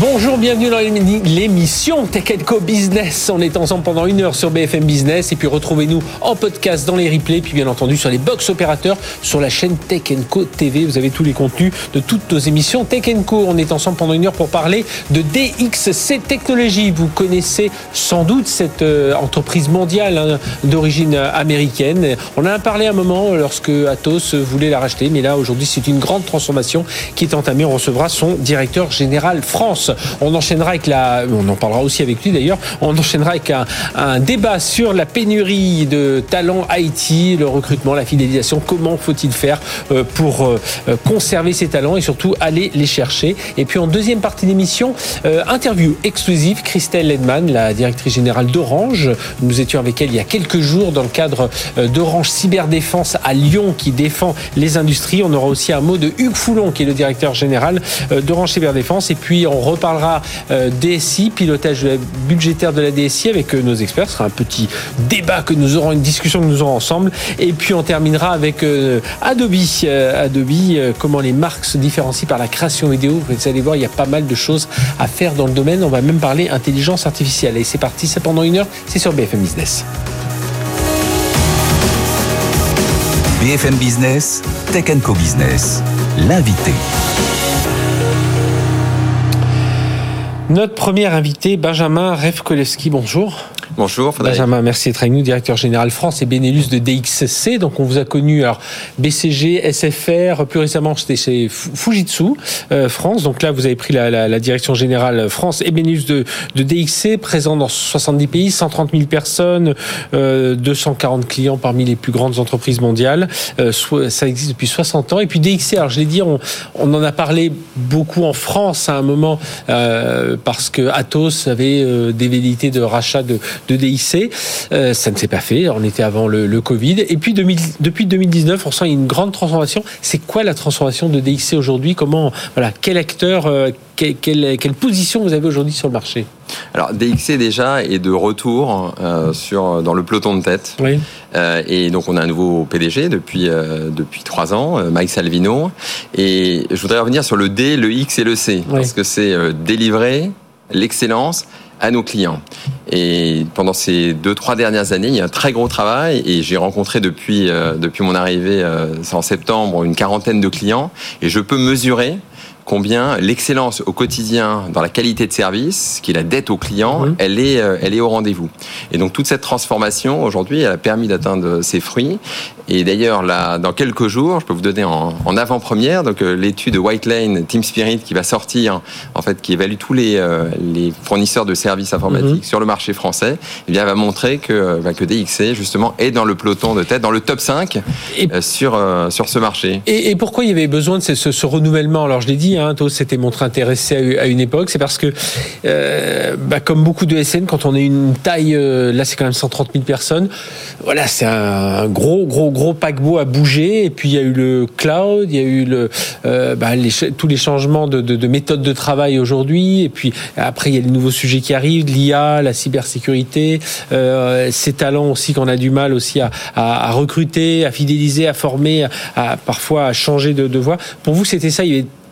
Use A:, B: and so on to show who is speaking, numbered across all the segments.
A: Bonjour, bienvenue dans l'émission Tech Co Business. On est ensemble pendant une heure sur BFM Business et puis retrouvez-nous en podcast dans les replays, puis bien entendu sur les box opérateurs sur la chaîne Tech Co TV. Vous avez tous les contenus de toutes nos émissions Tech Co. On est ensemble pendant une heure pour parler de DXC Technologies. Vous connaissez sans doute cette euh, entreprise mondiale hein, d'origine américaine. On en a parlé un moment lorsque Atos voulait la racheter, mais là aujourd'hui c'est une grande transformation qui est entamée. On recevra son directeur général France. On enchaînera avec la, on en parlera aussi avec lui d'ailleurs, on enchaînera avec un, débat sur la pénurie de talents IT, le recrutement, la fidélisation, comment faut-il faire euh, pour euh, conserver ces talents et surtout aller les chercher? Et puis en deuxième partie d'émission, euh, interview exclusive, Christelle Ledman, la directrice générale d'Orange. Nous étions avec elle il y a quelques jours dans le cadre d'Orange Cyberdéfense à Lyon qui défend les industries. On aura aussi un mot de Hugues Foulon qui est le directeur général d'Orange Cyberdéfense. Et puis on reparlera euh, DSI, pilotage budgétaire de la DSI avec euh, nos experts. Ce sera un petit débat que nous aurons, une discussion que nous aurons ensemble. Et puis on terminera avec euh, Adobe. Adobe, comment les marques se différencient par la création vidéo. Vous allez voir, il y a pas mal de choses à faire dans le domaine. On va même parler intelligence artificielle. Et c'est parti, c'est pendant une heure, c'est sur BFM Business.
B: BFM Business, Tech Co Business, l'invité.
A: Notre premier invité, Benjamin Revkolevski, bonjour.
C: Bonjour,
A: Frédéric. Benjamin, merci d'être avec nous, directeur général France et Benelux de DXC. Donc, on vous a connu, alors, BCG, SFR, plus récemment, c'était chez Fujitsu, euh, France. Donc là, vous avez pris la, la, la, direction générale France et Benelux de, de DXC, présent dans 70 pays, 130 000 personnes, euh, 240 clients parmi les plus grandes entreprises mondiales. Euh, ça existe depuis 60 ans. Et puis DXC, alors je l'ai dit, on, on, en a parlé beaucoup en France à un moment, euh, parce que Atos avait euh, des velléités de rachat de de DIC. Euh, ça ne s'est pas fait. On était avant le, Covid. Et puis depuis 2019, on sent une grande transformation. C'est quoi la transformation de DIC aujourd'hui? Comment, voilà, quel acteur, euh, quelle, position vous avez aujourd'hui sur le marché?
C: Alors DXC déjà est de retour euh, sur dans le peloton de tête.
A: Oui.
C: et donc on a un nouveau PDG depuis depuis trois ans, Mike Salvino. Et je voudrais revenir sur le D, le X et le C parce que c'est délivrer l'excellence à nos clients. Et pendant ces deux, trois dernières années, il y a un très gros travail et j'ai rencontré depuis, euh, depuis mon arrivée euh, en septembre une quarantaine de clients et je peux mesurer combien l'excellence au quotidien dans la qualité de service, qui est la dette au client, mhm. elle est euh, elle est au rendez-vous. Et donc toute cette transformation aujourd'hui, elle a permis d'atteindre ses fruits. Et d'ailleurs là, dans quelques jours, je peux vous donner en, en avant-première donc euh, l'étude White Lane Team Spirit qui va sortir, en fait, qui évalue tous les euh, les fournisseurs de services informatiques mhm. sur le marché français. Eh bien, va montrer que bah, que DXC justement est dans le peloton de tête, dans le top 5 sur sur ce marché.
A: Et, et, pourquoi il y avait besoin de ce, ce, ce renouvellement? Alors je l'ai dit hein, s'était montré intéressé à une époque, c'est parce que, euh, bah, comme beaucoup de SN, quand on est une taille, euh, là c'est quand même 130 000 personnes, voilà, c'est un gros, gros, gros paquebot à bouger. Et puis il y a eu le cloud, il y a eu le, euh, bah, tous les changements de, de, de méthode de travail aujourd'hui. Et puis après, il y a les nouveaux sujets qui arrivent, l'IA, la cybersécurité, ces talents aussi qu'on a du mal aussi à, recruter, à fidéliser, à former, à, parfois à changer de, voie. Pour vous, c'était ça.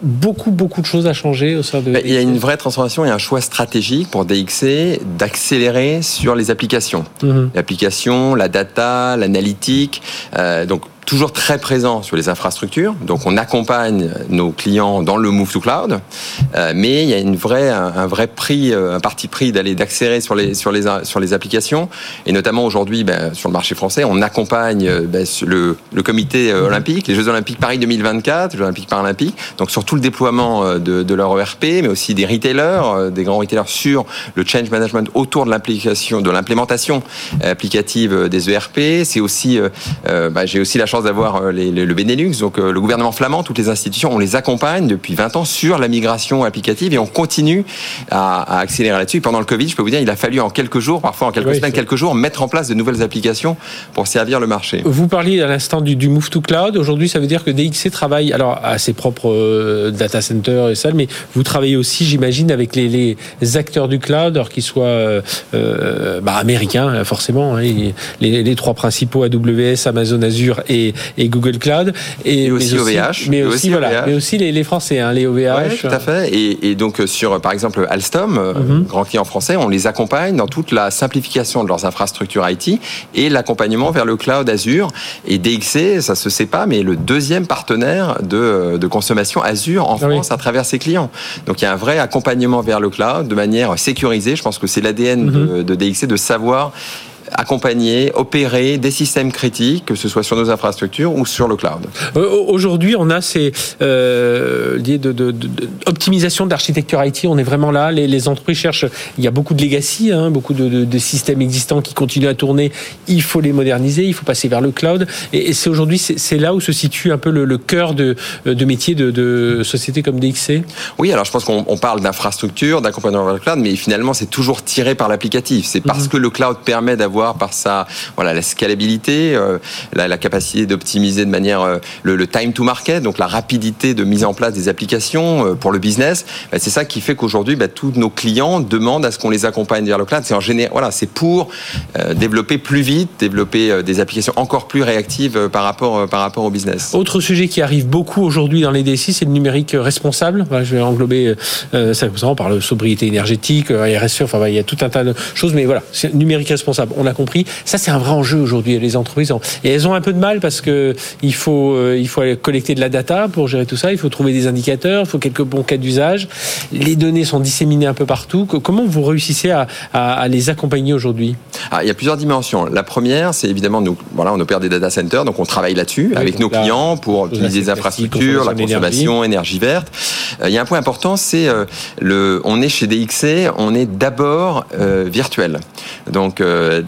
A: Beaucoup, beaucoup de choses à changer au sein de.
C: Il y a une vraie transformation et un choix stratégique pour DXC d'accélérer sur les applications. Mhm. L'application, la data, l'analytique. Euh, donc toujours très présent sur les infrastructures. Donc, on accompagne nos clients dans le move to cloud, euh, mais il y a une vraie, un, vrai prix, euh, un parti pris d'aller d'accélérer sur les sur les sur les applications. Et notamment aujourd'hui, ben, sur le marché français, on accompagne euh, ben, le, le comité olympique, les Jeux olympiques Paris 2024, les Jeux olympiques paralympiques. Donc, sur tout le déploiement de, de leur ERP, mais aussi des retailers, des grands retailers sur le change management autour de l'implémentation applicative des ERP. C'est aussi, ben, j'ai aussi la chance d'avoir le Benelux, donc le gouvernement flamand, toutes les institutions, on les accompagne depuis 20 ans sur la migration applicative et on continue à, accélérer là-dessus. Pendant le Covid, je peux vous dire, il a fallu en quelques jours, parfois en quelques semaines, quelques jours, mettre en place de nouvelles applications pour servir le marché.
A: Vous parliez à l'instant du, du, move to cloud. Aujourd'hui, ça veut dire que DXC travaille alors à ses propres data centers et ça, mais vous travaillez aussi, j'imagine, avec les, les, acteurs du cloud, alors qu'ils soient euh, bah, américains, forcément, hein, les, les, trois principaux AWS, Amazon Azure et, et Google Cloud.
C: Et, aussi, OVH.
A: Mais aussi, voilà, mais aussi les, Français, hein, les OVH.
C: tout à fait. Et, et, donc sur, par exemple, Alstom, euh, mhm. grand client français, on les accompagne dans toute la simplification de leurs infrastructures IT et l'accompagnement vers le cloud Azure. Et DXC, ça se sait pas, mais le deuxième partenaire de, de consommation Azure en ah France à travers ses clients. Donc il y a un vrai accompagnement vers le cloud de manière sécurisée. Je pense que c'est l'ADN mhm. de, de DXC de savoir accompagner, opérer des systèmes critiques, que ce soit sur nos infrastructures ou sur le cloud.
A: Euh, aujourd'hui, on a ces euh, de, de, de, optimisation de l'architecture IT. On est vraiment là. Les, les, entreprises cherchent. Il y a beaucoup de legacy, hein, beaucoup de, de, systèmes existants qui continuent à tourner. Il faut les moderniser. Il faut passer vers le cloud. Et, c'est aujourd'hui, c'est là où se situe un peu le, le cœur de, de métier de, de sociétés comme DXC.
C: Oui, alors je pense qu'on parle d'infrastructure, d'accompagnement vers le cloud, mais finalement, c'est toujours tiré par l'applicatif. C'est parce mhm. que le cloud permet d'avoir par sa voilà la scalabilité, euh, la, capacité d'optimiser de manière euh, le, time to market, donc la rapidité de mise en place des applications euh, pour le business. Bah, c'est ça qui fait qu'aujourd'hui, bah, tous nos clients demandent à ce qu'on les accompagne vers le cloud. C'est en général, voilà, c'est pour développer plus vite, développer des applications encore plus réactives par rapport par rapport au business.
A: Autre sujet qui arrive beaucoup aujourd'hui dans les DSI, c'est le numérique responsable. je vais englober ça on parle de sobriété énergétique, RSE, enfin il y a tout un tas de choses, mais voilà, c'est numérique responsable. On a compris. Ça, c'est un vrai enjeu aujourd'hui. Les entreprises, et elles ont un peu de mal parce que il faut, euh, il faut aller collecter de la data pour gérer tout ça. Il faut trouver des indicateurs, il faut quelques bons cas d'usage. Les données sont disséminées un peu partout. Comment vous réussissez à, à, les accompagner aujourd'hui?
C: Ah, Il y a plusieurs dimensions. La première, c'est évidemment nous, voilà, on opère des data centers, donc on travaille là-dessus avec nos clients pour optimiser les infrastructures, la consommation, énergie verte. Euh, il y a un point important, c'est euh, le, on est chez DXC, on est d'abord virtuel. Donc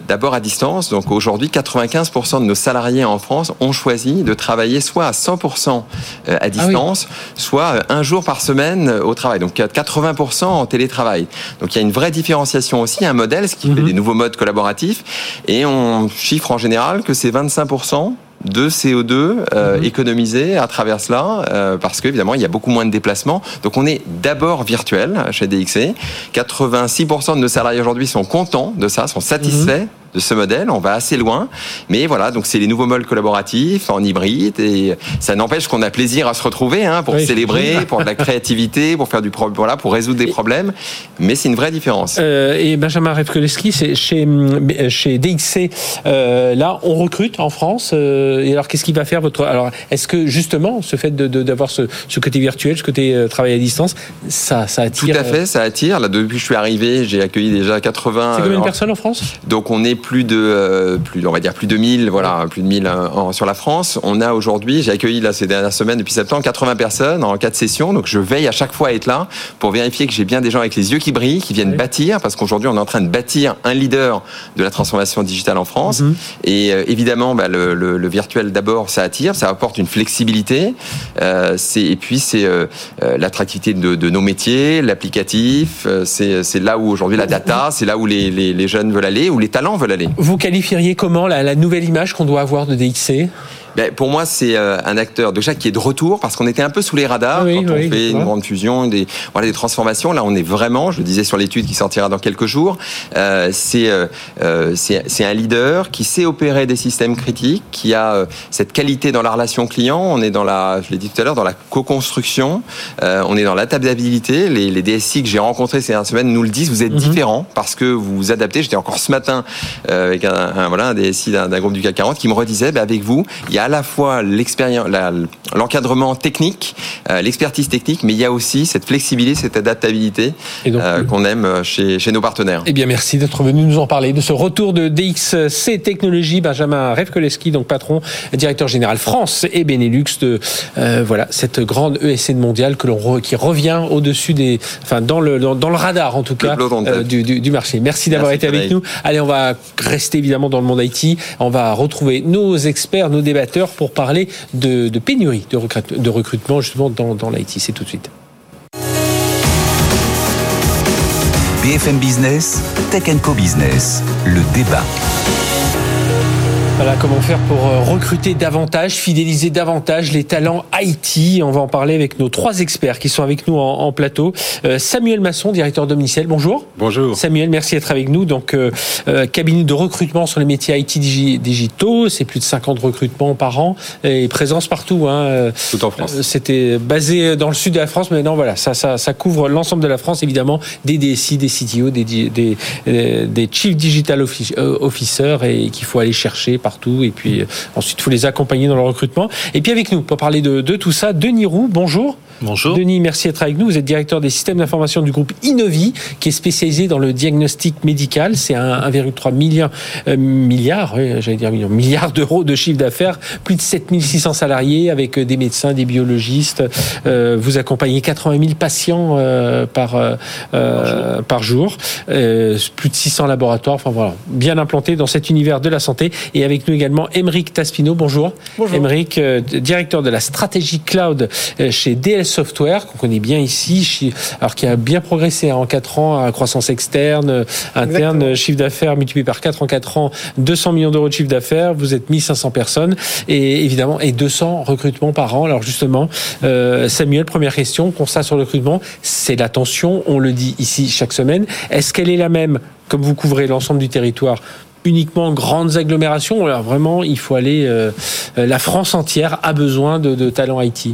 C: d'abord à distance. Donc aujourd'hui, 95% de nos salariés en France ont choisi de travailler soit à 100% euh, à ah distance, soit euh, un jour par semaine euh, au travail. Donc 80% en télétravail. Donc il y a une vraie différenciation aussi, un modèle, ce qui fait mhm. des nouveaux modes collaboratifs. Et on chiffre en général que c'est 25% de CO2 euh, mhm. économisé à travers cela, euh, parce qu'évidemment, il y a beaucoup moins de déplacements. Donc, on est d'abord virtuel chez DXC. 86% de nos salariés aujourd'hui sont contents de ça, sont satisfaits. Mhm de ce modèle. On va assez loin, mais voilà, donc c'est les nouveaux modes collaboratifs en hybride et ça n'empêche qu'on a plaisir à se retrouver hein, pour célébrer, pour de la créativité, pour faire du voilà, pour résoudre des problèmes. Mais c'est une vraie différence.
A: Euh, et Benjamin Revkoleski, c'est chez chez DXC. Euh, là, on recrute en France. Euh, et alors, qu'est-ce qui va faire votre Alors, est-ce que justement, ce fait d'avoir de, ce, ce, côté virtuel, ce côté travail à distance, ça, ça attire
C: Tout à fait, ça attire. Là, depuis que je suis arrivé, j'ai accueilli déjà 80.
A: C'est combien de personnes en France?
C: Donc, on est plus de, euh, plus, on va dire plus de 1000, voilà, plus de 1000 euh, sur la France. On a aujourd'hui, j'ai accueilli là ces dernières semaines depuis septembre 80 personnes en quatre sessions. Donc je veille à chaque fois à être là pour vérifier que j'ai bien des gens avec les yeux qui brillent, qui viennent bâtir, parce qu'aujourd'hui on est en train de bâtir un leader de la transformation digitale en France. Mhm. Et euh, évidemment, bah, le, le, virtuel d'abord, ça attire, ça apporte une flexibilité. Euh, et puis c'est l'attractivité de, de, nos métiers, l'applicatif. c'est là où aujourd'hui la data, c'est là où les, les, les jeunes veulent aller, où les talents veulent aller.
A: Vous qualifieriez comment la, nouvelle image qu'on doit avoir de DXC
C: ben, pour moi, c'est euh, un acteur déjà qui est de retour parce qu'on était un peu sous les radars quand on fait une grande fusion, des, voilà, des transformations. Là, on est vraiment, je le disais sur l'étude qui sortira dans quelques jours, euh, c'est euh, euh c'est un leader qui sait opérer des systèmes critiques, qui a euh, cette qualité dans la relation client. On est dans la, je l'ai dit tout à l'heure, dans la co-construction. on est dans l'adaptabilité. Les, les DSI que j'ai rencontrés ces dernières semaines nous le disent. Vous êtes mhm. différents parce que vous vous adaptez. J'étais encore ce matin avec un, un, voilà un DSI d'un groupe du CAC 40 qui me redisait, ben, avec vous, il y a à la fois l'expérience, l'encadrement technique, euh, l'expertise technique, mais il y a aussi cette flexibilité, cette adaptabilité euh, qu'on aime euh, chez, chez nos partenaires.
A: Eh bien, merci d'être venu nous en parler de ce retour de DXC Technologies. Benjamin Revkoleski, donc patron, directeur général France et Benelux de voilà cette grande ESN mondiale que l'on qui revient au-dessus des, enfin dans le dans, le radar en tout cas du, du, du, marché. Merci d'avoir été avec nous. Allez, on va rester évidemment dans le monde IT. On va retrouver nos experts, nos débatteurs pour parler de, pénurie de, recrutement justement dans, dans l'IT. C'est tout de suite.
B: BFM Business, Tech Co Business, le débat.
A: Voilà comment faire pour euh, recruter davantage, fidéliser davantage les talents IT. On va en parler avec nos trois experts qui sont avec nous en, plateau. Euh, Samuel Masson, directeur d'Omnicel, bonjour.
D: Bonjour.
A: Samuel, merci d'être avec nous. Donc, euh, cabinet de recrutement sur les métiers IT digitaux, c'est plus de 50 recrutements par an et présence partout.
D: Hein. Tout en France.
A: C'était basé dans le sud de la France, mais maintenant voilà, ça, ça, ça couvre l'ensemble de la France, évidemment, des DSI, des CTO, des, des, des Chief Digital Officers et qu'il faut aller chercher partout. Et puis euh, ensuite, il faut les accompagner dans le recrutement. Et puis avec nous, pour parler de, de tout ça, Denis Roux, bonjour.
D: Bonjour.
A: Denis, merci d'être avec nous. Vous êtes directeur des systèmes d'information du groupe Innovi, qui est spécialisé dans le diagnostic médical. C'est 1,3 milliard, euh, milliard j'allais dire million, milliard d'euros de chiffre d'affaires, plus de 7600 salariés avec euh, des médecins, des biologistes. Euh, vous accompagnez 80 000 patients euh, par, euh, par jour, plus de 600 laboratoires. Enfin voilà, bien implanté dans cet univers de la santé. Et avec nous également Émeric Taspino. Bonjour.
E: Bonjour.
A: Émeric, directeur de la stratégie cloud chez Software, qu'on connaît bien ici, alors qui a bien progressé hein, en 4 ans, à croissance externe, euh, interne, chiffre d'affaires multiplié par 4 en 4 ans, 200 millions d'euros de chiffre d'affaires, vous êtes 1500 personnes, et évidemment, et 200 recrutements par an. Alors justement, euh, Samuel, première question, constat sur le recrutement, c'est la tension, on le dit ici chaque semaine. Est-ce qu'elle est la même, comme vous couvrez l'ensemble du territoire, uniquement grandes agglomérations. Alors vraiment, il faut aller. Euh, la France entière a besoin de, de talents IT.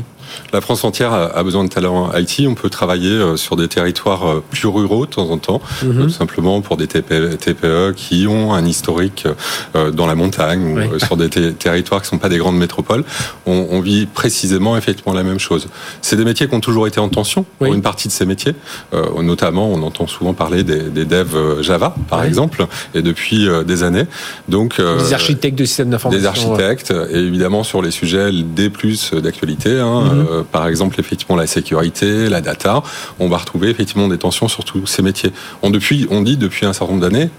D: La France entière a besoin de talents IT. On peut travailler euh, sur des territoires euh, plus ruraux de temps en temps, mhm. tout simplement pour des TPE, TPE, qui ont un historique euh, dans la montagne ou sur des territoires qui ne sont pas des grandes métropoles. On, vit précisément effectivement la même chose. C'est des métiers qui ont toujours été en tension pour une partie de ces métiers. notamment, on entend souvent parler des, devs Java, par exemple, et depuis des années.
A: Donc, des architectes de systèmes d'information.
D: Des architectes, et évidemment sur les sujets des plus d'actualité. Hein, mhm. Euh, par exemple effectivement la sécurité, la data, on va retrouver effectivement des tensions sur tous ces métiers. On, dit depuis un certain nombre d'années,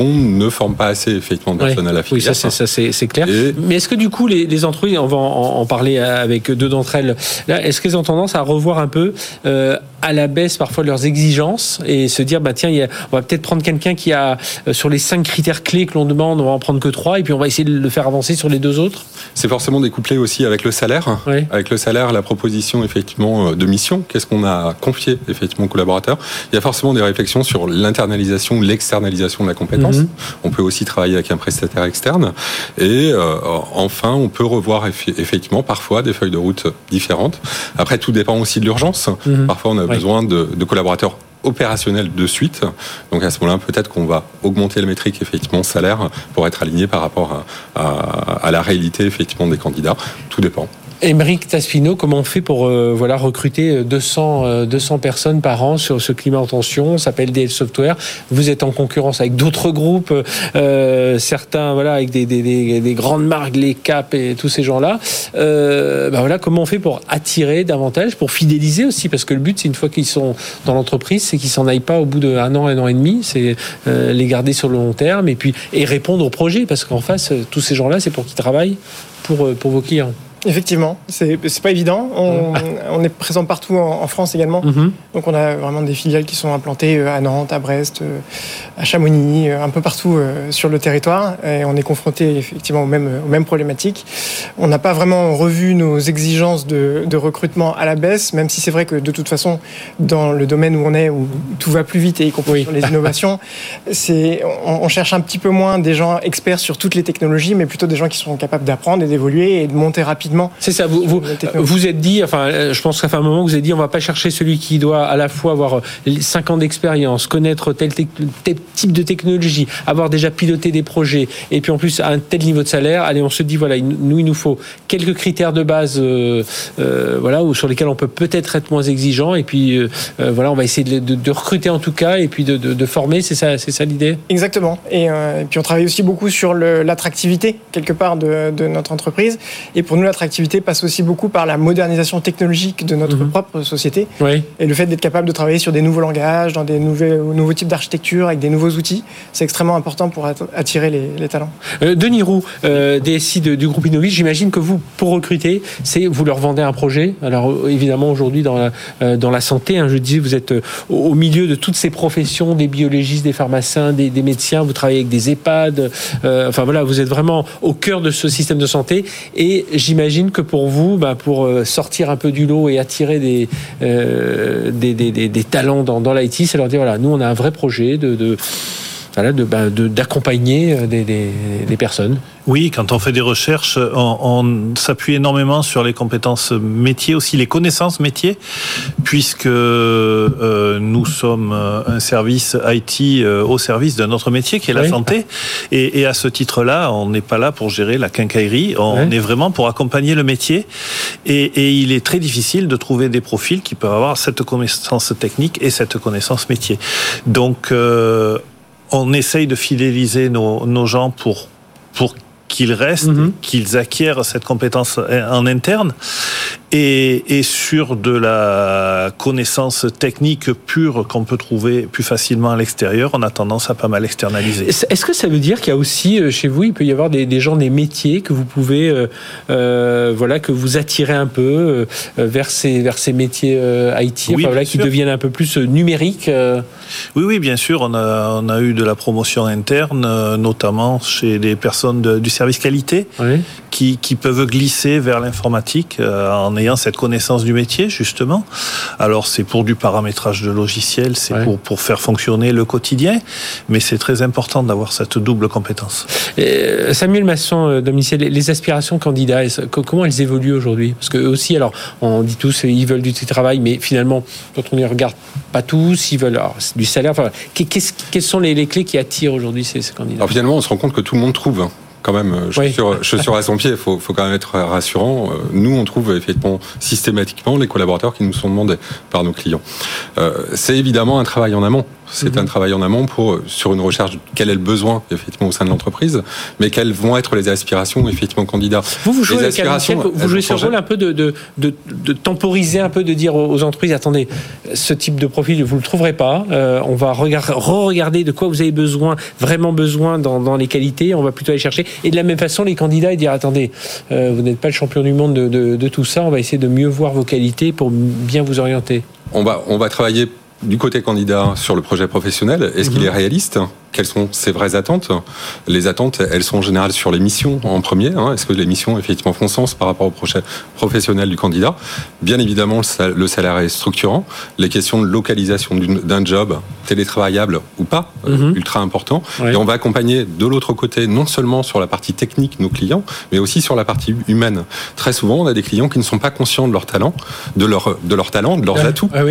D: qu'on ne forme pas assez effectivement de personnel à
A: Oui, ça c'est clair. Mais est-ce que du coup les, entreprises, on va en, parler avec deux d'entre elles, est-ce qu'elles ont tendance à revoir un peu euh, à la baisse parfois leurs exigences et se dire bah tiens, on va peut-être prendre quelqu'un qui a euh, sur les cinq critères clés que l'on demande, on va en prendre que trois et puis on va essayer de le faire avancer sur les deux autres?
D: C'est forcément découplé aussi avec le salaire, avec le salaire, la proposition effectivement euh, de mission. Qu'est-ce qu'on a confié effectivement aux collaborateurs Il y a forcément des réflexions sur l'internalisation ou l'externalisation de la compétence. Mhm. On peut aussi travailler avec un prestataire externe et euh, enfin on peut revoir effectivement parfois des feuilles de route différentes. Après tout dépend aussi de l'urgence. Mhm. Parfois on a besoin de, collaborateurs opérationnels de suite. Donc à ce moment-là, peut-être qu'on va augmenter la métrique effectivement salaire pour être aligné par rapport à la réalité effectivement des candidats. Tout dépend.
A: Émeric Taspino, comment on fait pour euh, voilà recruter 200 200 euh, personnes par an sur ce climat en tension? Ça s'appelle DL Software. Vous êtes en concurrence avec d'autres groupes, euh, certains voilà avec des, des, des, des, grandes marques, les Cap et tous ces gens-là. Euh, ben voilà, comment on fait pour attirer davantage, pour fidéliser aussi, parce que le but, c'est une fois qu'ils sont dans l'entreprise, c'est qu'ils s'en aillent pas au bout d'un an, un an et demi. C'est les garder sur le long terme et puis et répondre aux projets, parce qu'en face, tous ces gens-là, c'est pour qu'ils travaillent pour pour vos clients.
E: Effectivement, c'est pas évident. On, on, est présent partout en, France également. Mhm. Donc on a vraiment des filiales qui sont implantées euh, à Nantes, à Brest, euh, à Chamonix, euh, un peu partout sur le territoire. Et on est confronté effectivement aux mêmes, aux mêmes problématiques. On n'a pas vraiment revu nos exigences de, de, recrutement à la baisse, même si c'est vrai que de toute façon, dans le domaine où on est, où tout va plus vite et y compris sur les innovations, c'est on, on, cherche un petit peu moins des gens experts sur toutes les technologies, mais plutôt des gens qui sont capables d'apprendre et d'évoluer et de monter rapidement
A: c'est ça. Vous vous, vous êtes dit, enfin, euh, je pense qu'à un moment vous avez dit, on va pas chercher celui qui doit à la fois avoir 5 euh, ans d'expérience, connaître tel, type de technologie, avoir déjà piloté des projets, et puis en plus à un tel niveau de salaire. Allez, on se dit voilà, nous il nous faut quelques critères de base, euh, voilà, ou sur lesquels on peut peut-être être moins exigeant, et puis voilà, on va essayer de, recruter en tout cas, et puis de, former. C'est ça, c'est ça l'idée?
E: Exactement. Et, puis on travaille aussi beaucoup sur l'attractivité quelque part de, de notre entreprise. Et pour nous, l'attractivité attractivité passe aussi beaucoup par la modernisation technologique de notre mhm. propre société. Et le fait d'être capable de travailler sur des nouveaux langages, dans des nouveaux, nouveaux types d'architecture, avec des nouveaux outils, c'est extrêmement important pour attirer les, talents.
A: Euh, Denis Roux, euh, DSI du groupe Innovis, j'imagine que vous, pour recruter, c'est vous leur vendez un projet. Alors euh, évidemment, aujourd'hui, dans la, euh, dans la santé, hein, je dis, vous êtes au milieu de toutes ces professions, des biologistes, des pharmaciens, des, des médecins, vous travaillez avec des EHPAD, enfin voilà, vous êtes vraiment au cœur de ce système de santé. Et j'imagine que pour vous, bah, pour sortir un peu du lot et attirer des, des, talents dans, dans l'IT, c'est leur dire, voilà, nous, on a un vrai projet de bah, d'accompagner euh, des, des, personnes.
F: Oui, quand on fait des recherches, on, s'appuie énormément sur les compétences métiers, aussi les connaissances métiers, puisque euh, nous sommes un service IT euh, au service d'un autre métier qui est la santé. Et, à ce titre-là, on n'est pas là pour gérer la quincaillerie, on est vraiment pour accompagner le métier. Et, et, il est très difficile de trouver des profils qui peuvent avoir cette connaissance technique et cette connaissance métier. Donc, on essaye de fidéliser nos, nos gens pour, pour qu'ils restent, mhm. qu'ils acquièrent cette compétence en interne et, et, sur de la connaissance technique pure qu'on peut trouver plus facilement à l'extérieur, on a tendance à pas mal externaliser.
A: Est-ce que ça veut dire qu'il y a aussi euh, chez vous, il peut y avoir des, des gens des métiers que vous pouvez, euh, euh voilà, que vous attirez un peu euh, vers ces vers ces métiers IT, enfin, voilà, qui deviennent un peu plus numériques.
F: Oui, oui, bien sûr, on a on a eu de la promotion interne, notamment chez des personnes de, du service qualité, oui. qui qui peuvent glisser vers l'informatique en ayant cette connaissance du métier, justement. Alors, c'est pour du paramétrage de logiciels, c'est pour, pour faire fonctionner le quotidien, mais c'est très important d'avoir cette double compétence.
A: Euh, Samuel Masson, euh, domicile, les aspirations candidats, comment elles évoluent aujourd'hui? Parce que aussi, alors, on dit tous, ils veulent du travail, mais finalement, quand on y regarde, pas tous, ils veulent alors, du salaire. Enfin, quelles sont les, clés qui attirent aujourd'hui ces, candidats?
D: Alors, Finalement, on se rend compte que tout le monde trouve. Hein quand même euh, chaussures, oui. à son pied. Il faut, faut, quand même être rassurant. Euh, nous, on trouve effectivement systématiquement les collaborateurs qui nous sont demandés par nos clients. Euh, c'est évidemment un travail en amont. C'est un mhm. travail en amont pour sur une recherche quel est le besoin effectivement au sein de l'entreprise, mais quelles vont être les aspirations effectivement candidats.
A: Vous vous jouez, vous jouez ce rôle un peu de, de, de, de, temporiser un peu, de dire aux entreprises attendez, ce type de profil vous le trouverez pas. Euh, on va re-regarder de quoi vous avez besoin, vraiment besoin dans, dans, les qualités. On va plutôt aller chercher. Et de la même façon, les candidats et dire attendez, euh, vous n'êtes pas le champion du monde de, de, de tout ça. On va essayer de mieux voir vos qualités pour bien vous orienter.
D: On va on va travailler du côté candidat sur le projet professionnel, est-ce qu'il mhm. est réaliste quelles sont ses vraies attentes Les attentes, elles sont en général sur les missions en premier. Hein. Est-ce que les missions effectivement font sens par rapport au projet professionnel du candidat? Bien évidemment, le salaire est structurant. Les questions de localisation d'un job, télétravaillable ou pas, euh, mhm. ultra important. Et on va accompagner de l'autre côté, non seulement sur la partie technique nos clients, mais aussi sur la partie humaine. Très souvent, on a des clients qui ne sont pas conscients de leur talent, de leur de leur talent, de leurs atouts, ah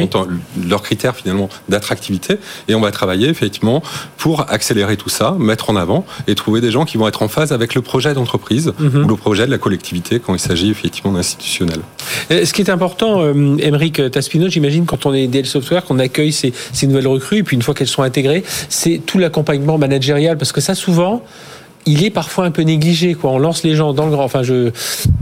D: leurs critères finalement d'attractivité. Et on va travailler effectivement pour accélérer tout ça, mettre en avant et trouver des gens qui vont être en phase avec le projet d'entreprise mhm. ou le projet de la collectivité quand il s'agit effectivement d'institutionnel.
A: Ce qui est important, euh, Émeric Taspino, j'imagine quand on est DL Software, qu'on accueille ces, ces nouvelles recrues, et puis une fois qu'elles sont intégrées, c'est tout l'accompagnement managérial, parce que ça souvent, il est parfois un peu négligé. Quoi. On lance les gens dans le grand, enfin je,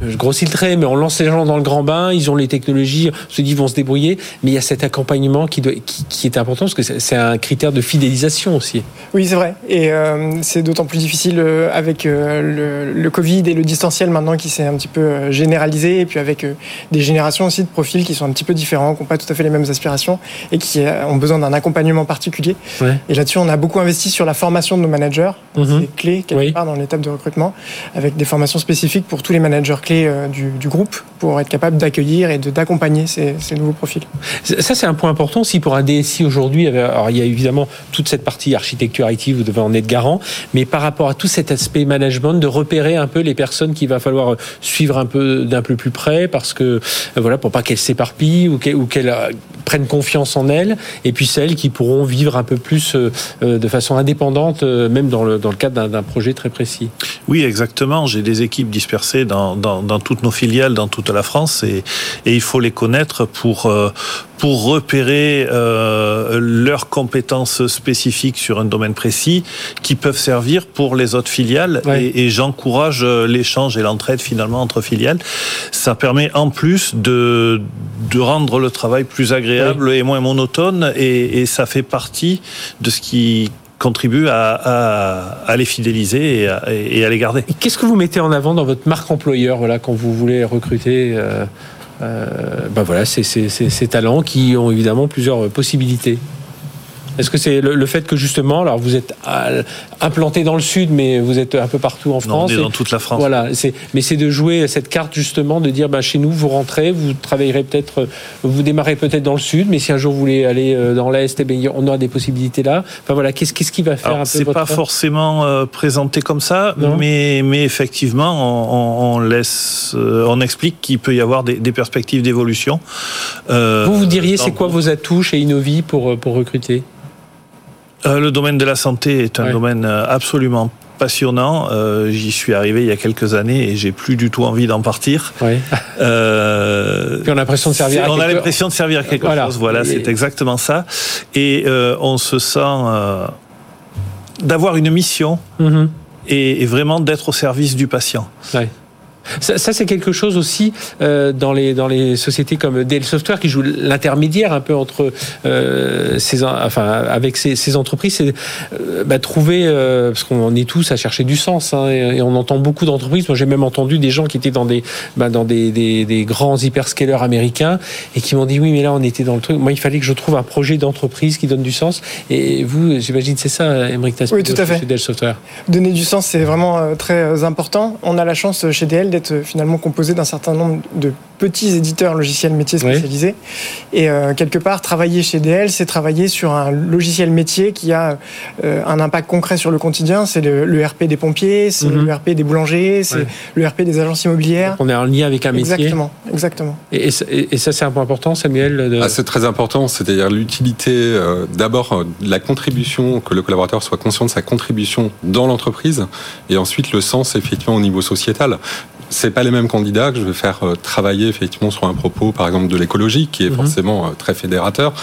A: je grossis le trait, mais on lance les gens dans le grand bain. Ils ont les technologies, on se dit ils vont se débrouiller, mais il y a cet accompagnement qui, doit, qui, est important parce que c'est un critère de fidélisation aussi.
E: Oui, c'est vrai, et euh, c'est d'autant plus difficile euh, avec euh, le, le, Covid et le distanciel maintenant qui s'est un petit peu généralisé, et puis avec des générations aussi de profils qui sont un petit peu différents, qui n'ont pas tout à fait les mêmes aspirations et qui ont besoin d'un accompagnement particulier. Ouais. Et là-dessus, on a beaucoup investi sur la formation de nos managers. Mm -hmm. C'est clé quelque dans l'étape de recrutement, avec des formations spécifiques pour tous les managers clés euh, du, groupe, pour être capable d'accueillir et d'accompagner ces, nouveaux profils.
A: Ça, c'est un point important aussi pour un DSI aujourd'hui. Alors, il y a évidemment toute cette partie architecture IT, vous devez en être garant, mais par rapport à tout cet aspect management, de repérer un peu les personnes qu'il va falloir suivre un peu d'un peu plus près, parce que euh, voilà, pour pas qu'elles s'éparpillent ou qu'elles qu prennent confiance en elles, et puis celles qui pourront vivre un peu plus euh, de façon indépendante, même dans le, dans le cadre d'un projet très précis.
F: Oui, exactement. J'ai des équipes dispersées dans, dans, dans, toutes nos filiales, dans toute la France, et, et il faut les connaître pour, pour repérer euh, leurs compétences spécifiques sur un domaine précis qui peuvent servir pour les autres filiales. Et, et j'encourage l'échange et l'entraide finalement entre filiales. Ça permet en plus de, de rendre le travail plus agréable et moins monotone, et, et ça fait partie de ce qui contribue à, les fidéliser et à, les garder.
A: Qu'est-ce que vous mettez en avant dans votre marque employeur voilà, quand vous voulez recruter euh, euh, ben voilà, ces, ces, ces talents qui ont évidemment plusieurs possibilités? Est-ce que c'est le, fait que justement, alors vous êtes implanté dans le sud, mais vous êtes un peu partout en France.
F: Non, on est dans toute la France.
A: Voilà, mais c'est de jouer cette carte justement, de dire, bah, chez nous, vous rentrez, vous travaillerez peut-être, vous démarrez peut-être dans le sud, mais si un jour vous voulez aller euh, dans l'est, eh on aura des possibilités là. Enfin voilà, qu'est-ce qu'est-ce qui va faire alors, un peu
F: C'est pas forcément euh, présenté comme ça, mais mais effectivement, on, on laisse, euh, on explique qu'il peut y avoir des, des perspectives d'évolution.
A: Euh, vous vous diriez, c'est quoi vos atouts chez Innovi pour pour recruter?
F: Euh, le domaine de la santé est un ouais. domaine euh, absolument passionnant. Euh, J'y suis arrivé il y a quelques années et j'ai plus du tout envie d'en partir.
A: Oui. Euh, Puis on a l'impression de servir.
F: À
A: on
F: a l'impression de servir à quelque voilà. chose. Voilà, c'est exactement ça. Et euh, on se sent d'avoir une mission mm -hmm. et, et, vraiment d'être au service du patient.
A: Ouais. Ça, ça c'est quelque chose aussi euh, dans, les, dans les sociétés comme Dell Software qui joue l'intermédiaire un peu entre euh, ces, enfin, avec ces, ces entreprises, c'est euh, bah, trouver, parce qu'on est tous à chercher du sens, hein, et, et, on entend beaucoup d'entreprises. Moi, j'ai même entendu des gens qui étaient dans des, bah, dans des, des, des grands hyperscalers américains et qui m'ont dit oui, mais là, on était dans le truc. Moi, il fallait que je trouve un projet d'entreprise qui donne du sens. Et vous, j'imagine, c'est ça,
E: oui, tout à fait.
A: chez Dell Software.
E: Donner du sens, c'est vraiment très important. On a la chance chez DL d'être finalement composé d'un certain nombre de petits éditeurs logiciels métiers spécialisés. Oui. Et euh, quelque part, travailler chez DL, c'est travailler sur un logiciel métier qui a euh, un impact concret sur le quotidien. C'est le, le, RP des pompiers, c'est mm -hmm. le RP des boulangers, c'est ouais. le RP des agences immobilières.
A: Donc on est en lien avec un métier.
E: Exactement, exactement.
A: Et, et, et ça, c'est un point important, Samuel de...
D: ah, C'est très important, c'est-à-dire l'utilité, euh, d'abord, la contribution, que le collaborateur soit conscient de sa contribution dans l'entreprise, et ensuite le sens, effectivement, au niveau sociétal c'est pas les mêmes candidats que je vais faire travailler effectivement sur un propos, par exemple, de l'écologie, qui est mmh. forcément très fédérateur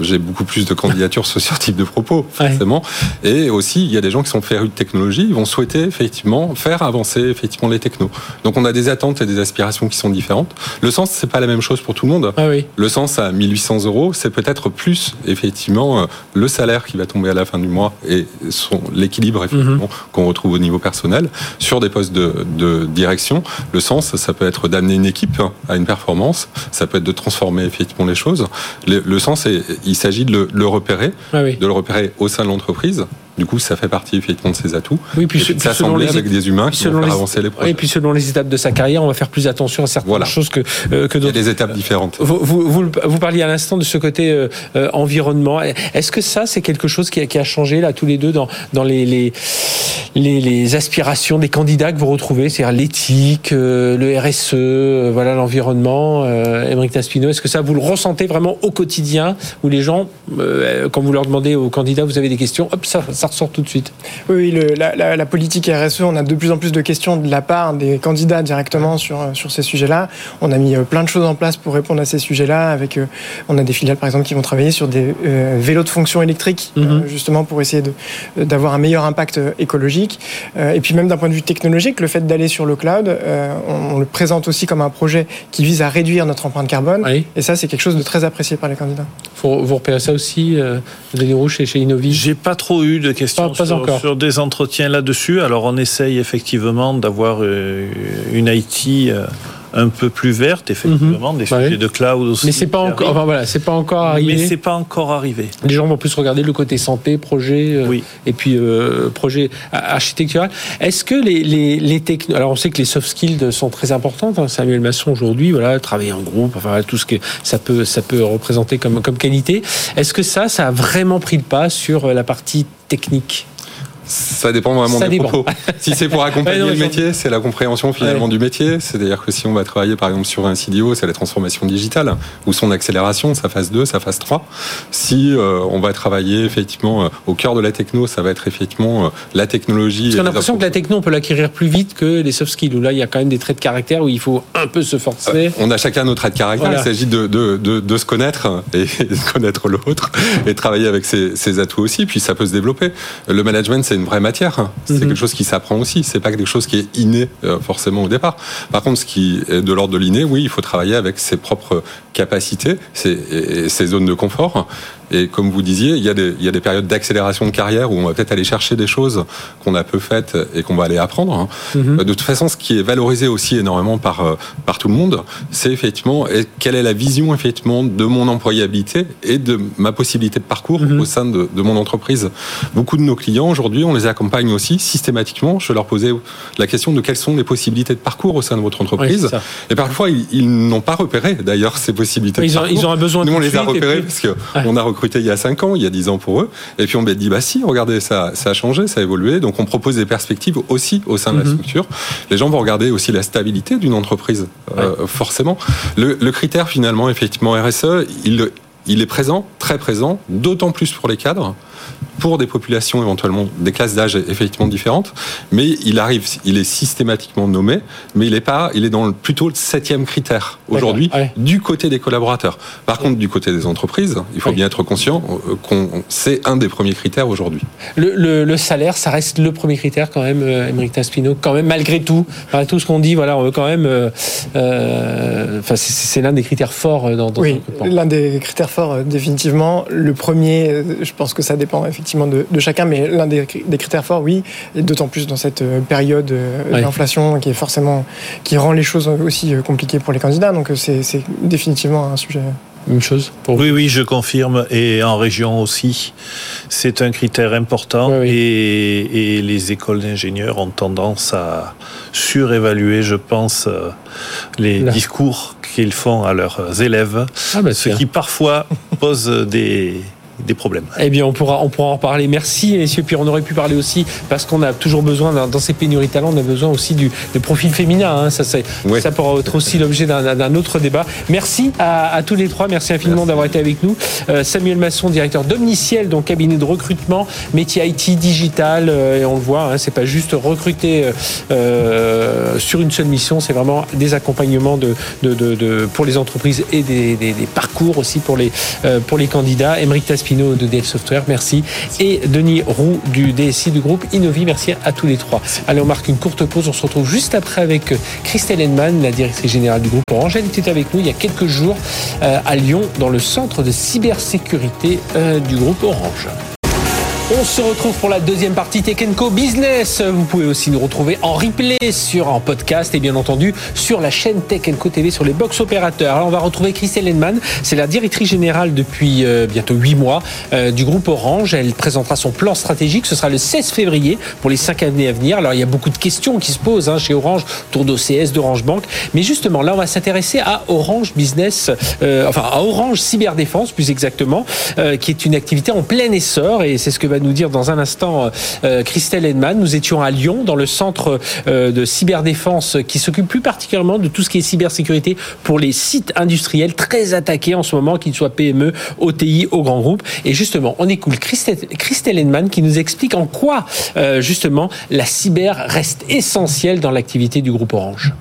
D: j'ai beaucoup plus de candidatures sur ce type de propos, forcément. Ouais. Et aussi, il y a des gens qui sont férus de technologie, ils vont souhaiter effectivement faire avancer effectivement les technos. Donc on a des attentes et des aspirations qui sont différentes. Le sens, c'est pas la même chose pour tout le monde.
A: Ah oui.
D: Le sens à 1800 euros, c'est peut-être plus effectivement euh, le salaire qui va tomber à la fin du mois et l'équilibre effectivement mm -hmm. qu'on retrouve au niveau personnel sur des postes de, de direction. Le sens, ça peut être d'amener une équipe à une performance, ça peut être de transformer effectivement les choses. Le, le sens est il s'agit de le, le repérer,
A: ah oui.
D: de le repérer au sein de l'entreprise. Du coup, ça fait partie effectivement de ses atouts.
A: Oui, puis,
D: et puis de s'assembler avec des humains qui vont faire
A: les,
D: avancer les projets.
A: Et puis selon les étapes de sa carrière, on va faire plus attention à certaines
D: voilà.
A: choses que, euh, que d'autres.
D: Il y a des étapes différentes.
A: Vous, vous, vous, vous parliez à l'instant de ce côté euh, euh, environnement. Est-ce que ça, c'est quelque chose qui a, qui a, changé là tous les deux dans, dans les, les, les, les aspirations des candidats que vous retrouvez, c'est-à-dire l'éthique, le RSE, voilà l'environnement. Euh, Émeric Taspino, est-ce que ça vous le ressentez vraiment au quotidien où les gens, quand vous leur demandez aux candidats, vous avez des questions, hop, ça, ça ressort tout de suite.
E: Oui, le, la, la, la, politique RSE, on a de plus en plus de questions de la part des candidats directement sur, sur ces sujets-là. On a mis plein de choses en place pour répondre à ces sujets-là. Avec, on a des filiales, par exemple, qui vont travailler sur des euh, vélos de fonction électrique, mm -hmm. euh, justement pour essayer d'avoir un meilleur impact écologique. Euh, et puis même d'un point de vue technologique, le fait d'aller sur le cloud, on, on, le présente aussi comme un projet qui vise à réduire notre empreinte carbone.
A: Oui.
E: Et ça, c'est quelque chose de très apprécié par les candidats.
A: Vous repérez ça aussi, euh, Denis chez, chez Innovi?
F: J'ai pas trop eu de questions.
A: Pas, pas
F: sur, sur des entretiens là-dessus. Alors on essaye effectivement d'avoir euh, une IT euh, un peu plus verte, effectivement, mmh. des sujets oui. de cloud aussi.
A: Mais c'est pas encore, enfin, voilà, c'est pas encore arrivé.
F: Mais c'est pas encore arrivé.
A: Les gens vont plus regarder le côté santé, projet, euh,
F: oui.
A: et puis euh, projet architectural. Est-ce que les, les, les alors on sait que les soft skills sont très importantes. Hein, Samuel Masson aujourd'hui, voilà, travailler en groupe, enfin tout ce que ça peut, ça peut représenter comme comme qualité. Est-ce que ça, ça a vraiment pris le pas sur la partie technique?
D: Ça dépend vraiment des propos. Si c'est pour accompagner le métier, c'est la compréhension finalement du métier. C'est-à-dire que si on va travailler par exemple sur un CDO, c'est la transformation digitale, ou son accélération, sa phase 2, sa phase 3. Si euh, on va travailler effectivement euh, au cœur de la techno, ça va être effectivement euh, la technologie.
A: J'ai l'impression que la techno, on peut l'acquérir plus vite que les soft skills, où là, il y a quand même des traits de caractère où il faut un peu se forcer.
D: on a chacun nos traits de caractère. Il s'agit de, de, de, de, se connaître et de connaître l'autre et travailler avec ses, ses, atouts aussi. Puis ça peut se développer. Le management, c'est une vraie matière. C'est mhm. quelque chose qui s'apprend aussi. C'est pas quelque chose qui est inné forcément au départ. Par contre, ce qui est de l'ordre de l'inné, oui, il faut travailler avec ses propres capacités, ses, ses zones de confort. Et comme vous disiez, il y a des, il y a des périodes d'accélération de carrière où on va peut-être aller chercher des choses qu'on a peu faites et qu'on va aller apprendre. Hein. Mhm. De toute façon, ce qui est valorisé aussi énormément par, euh, par tout le monde, c'est effectivement quelle est la vision effectivement de mon employabilité et de ma possibilité de parcours mhm. au sein de, de, mon entreprise. Beaucoup de nos clients aujourd'hui, on les accompagne aussi systématiquement. Je leur posais la question de quelles sont les possibilités de parcours au sein de votre entreprise. et parfois, ils, n'ont pas repéré d'ailleurs ces possibilités.
A: Ils, ont, ils ont un besoin.
D: Nous, on les a repérées parce qu'on a recruté il y a 5 ans, il y a 10 ans pour eux. Et puis on m'a dit, bah si, regardez, ça, ça a changé, ça a évolué. Donc on propose des perspectives aussi au sein de la mhm. structure. Les gens vont regarder aussi la stabilité d'une entreprise, euh, forcément. Le, le, critère finalement, effectivement, RSE, il, il est présent, très présent, d'autant plus pour les cadres pour des populations éventuellement des classes d'âge effectivement différentes, mais il arrive, il est systématiquement nommé, mais il est pas, il est dans le, plutôt le septième critère aujourd'hui du côté des collaborateurs. Par contre, du côté des entreprises, il faut bien être conscient euh, qu'on c'est un des premiers critères aujourd'hui.
A: Le, salaire, ça reste le premier critère quand même, euh, Émeric Taspino, quand même malgré tout, malgré tout ce qu'on dit, voilà, on veut quand même, euh, enfin c'est l'un des critères forts dans, dans
E: oui, l'un des critères forts définitivement. Le premier, je pense que ça dépend effectivement de, chacun, mais l'un des, critères forts, oui, d'autant plus dans cette euh, période euh, d'inflation qui est forcément qui rend les choses aussi euh, compliquées pour les candidats. Donc c'est définitivement un sujet
A: même chose
F: pour Oui, oui, je confirme. Et en région aussi, c'est un critère important. Et, les écoles d'ingénieurs ont tendance à surévaluer, je pense, les discours qu'ils font à leurs élèves, ah bah ce qui parfois pose des des problèmes.
A: Eh bien, on pourra, on pourra en parler. Merci, messieurs. Puis on aurait pu parler aussi, parce qu'on a toujours besoin, dans ces pénuries de talents, on a besoin aussi du, profil féminin. Hein. Ça, ça pourra être aussi l'objet d'un autre débat. Merci à, tous les trois. Merci infiniment d'avoir été avec nous. Euh, Samuel Masson, directeur d'Omniciel, donc cabinet de recrutement, métier IT digital. Euh, et on le voit, hein, c'est pas juste recruter euh, sur une seule mission, c'est vraiment des accompagnements de, de, pour les entreprises et des, parcours aussi pour les, pour les candidats. Émeric Pino de DL Software, merci. Et Denis Roux du DSI du groupe Innovi, merci à tous les trois. Allez, on marque une courte pause. On se retrouve juste après avec Christelle Henman, la directrice générale du groupe Orange. Elle était avec nous il y a quelques jours euh, à Lyon, dans le centre de cybersécurité euh, du groupe Orange. On se retrouve pour la deuxième partie Tech Co Business. Vous pouvez aussi nous retrouver en replay sur un podcast et bien entendu sur la chaîne Tech Co TV sur les box opérateurs. Alors on va retrouver Christelle Henman, c'est la directrice générale depuis euh, bientôt huit mois euh, du groupe Orange. Elle présentera son plan stratégique. Ce sera le 16 février pour les cinq années à venir. Alors il y a beaucoup de questions qui se posent hein, chez Orange autour d'OCS, d'Orange Bank. Mais justement là on va s'intéresser à Orange Business, euh, enfin à Orange Cyberdéfense plus exactement, qui est une activité en plein essor et c'est ce que va nous dire dans un instant euh, Christelle Edman. Nous étions à Lyon, dans le centre euh, de cyberdéfense qui s'occupe plus particulièrement de tout ce qui est cybersécurité pour les sites industriels très attaqués en ce moment, qu'ils soient PME, OTI, au grand groupe. Et justement, on écoute Christelle, Christelle qui nous explique en quoi, euh, justement, la cyber reste essentielle dans l'activité du groupe Orange.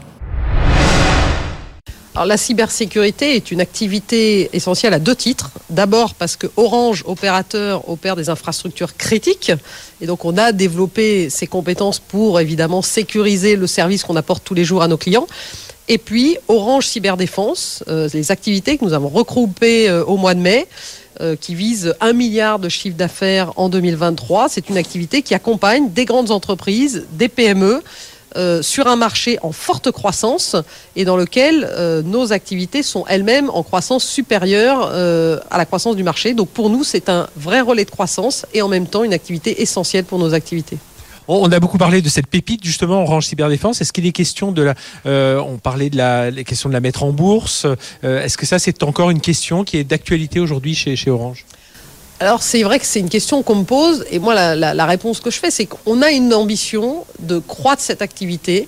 G: Alors, la cybersécurité est une activité essentielle à deux titres. D'abord parce que Orange, opérateur, opère des infrastructures critiques. Et donc on a développé ces compétences pour évidemment sécuriser le service qu'on apporte tous les jours à nos clients. Et puis Orange Cyberdéfense, euh, les activités que nous avons regroupées euh, au mois de mai, euh, qui vise un milliard de chiffre d'affaires en 2023. C'est une activité qui accompagne des grandes entreprises, des PME, euh, sur un marché en forte croissance et dans lequel euh, nos activités sont elles-mêmes en croissance supérieure euh, à la croissance du marché. Donc pour nous, c'est un vrai relais de croissance et en même temps une activité essentielle pour nos activités.
A: On a beaucoup parlé de cette pépite justement Orange Cyberdéfense. Est-ce qu'il est question de la, on parlait de la question de la mettre en bourse. Est-ce que ça c'est encore une question qui est d'actualité aujourd'hui chez Orange?
G: Alors c'est vrai que c'est une question qu'on me pose et moi la, réponse que je fais c'est qu'on a une ambition de croître cette activité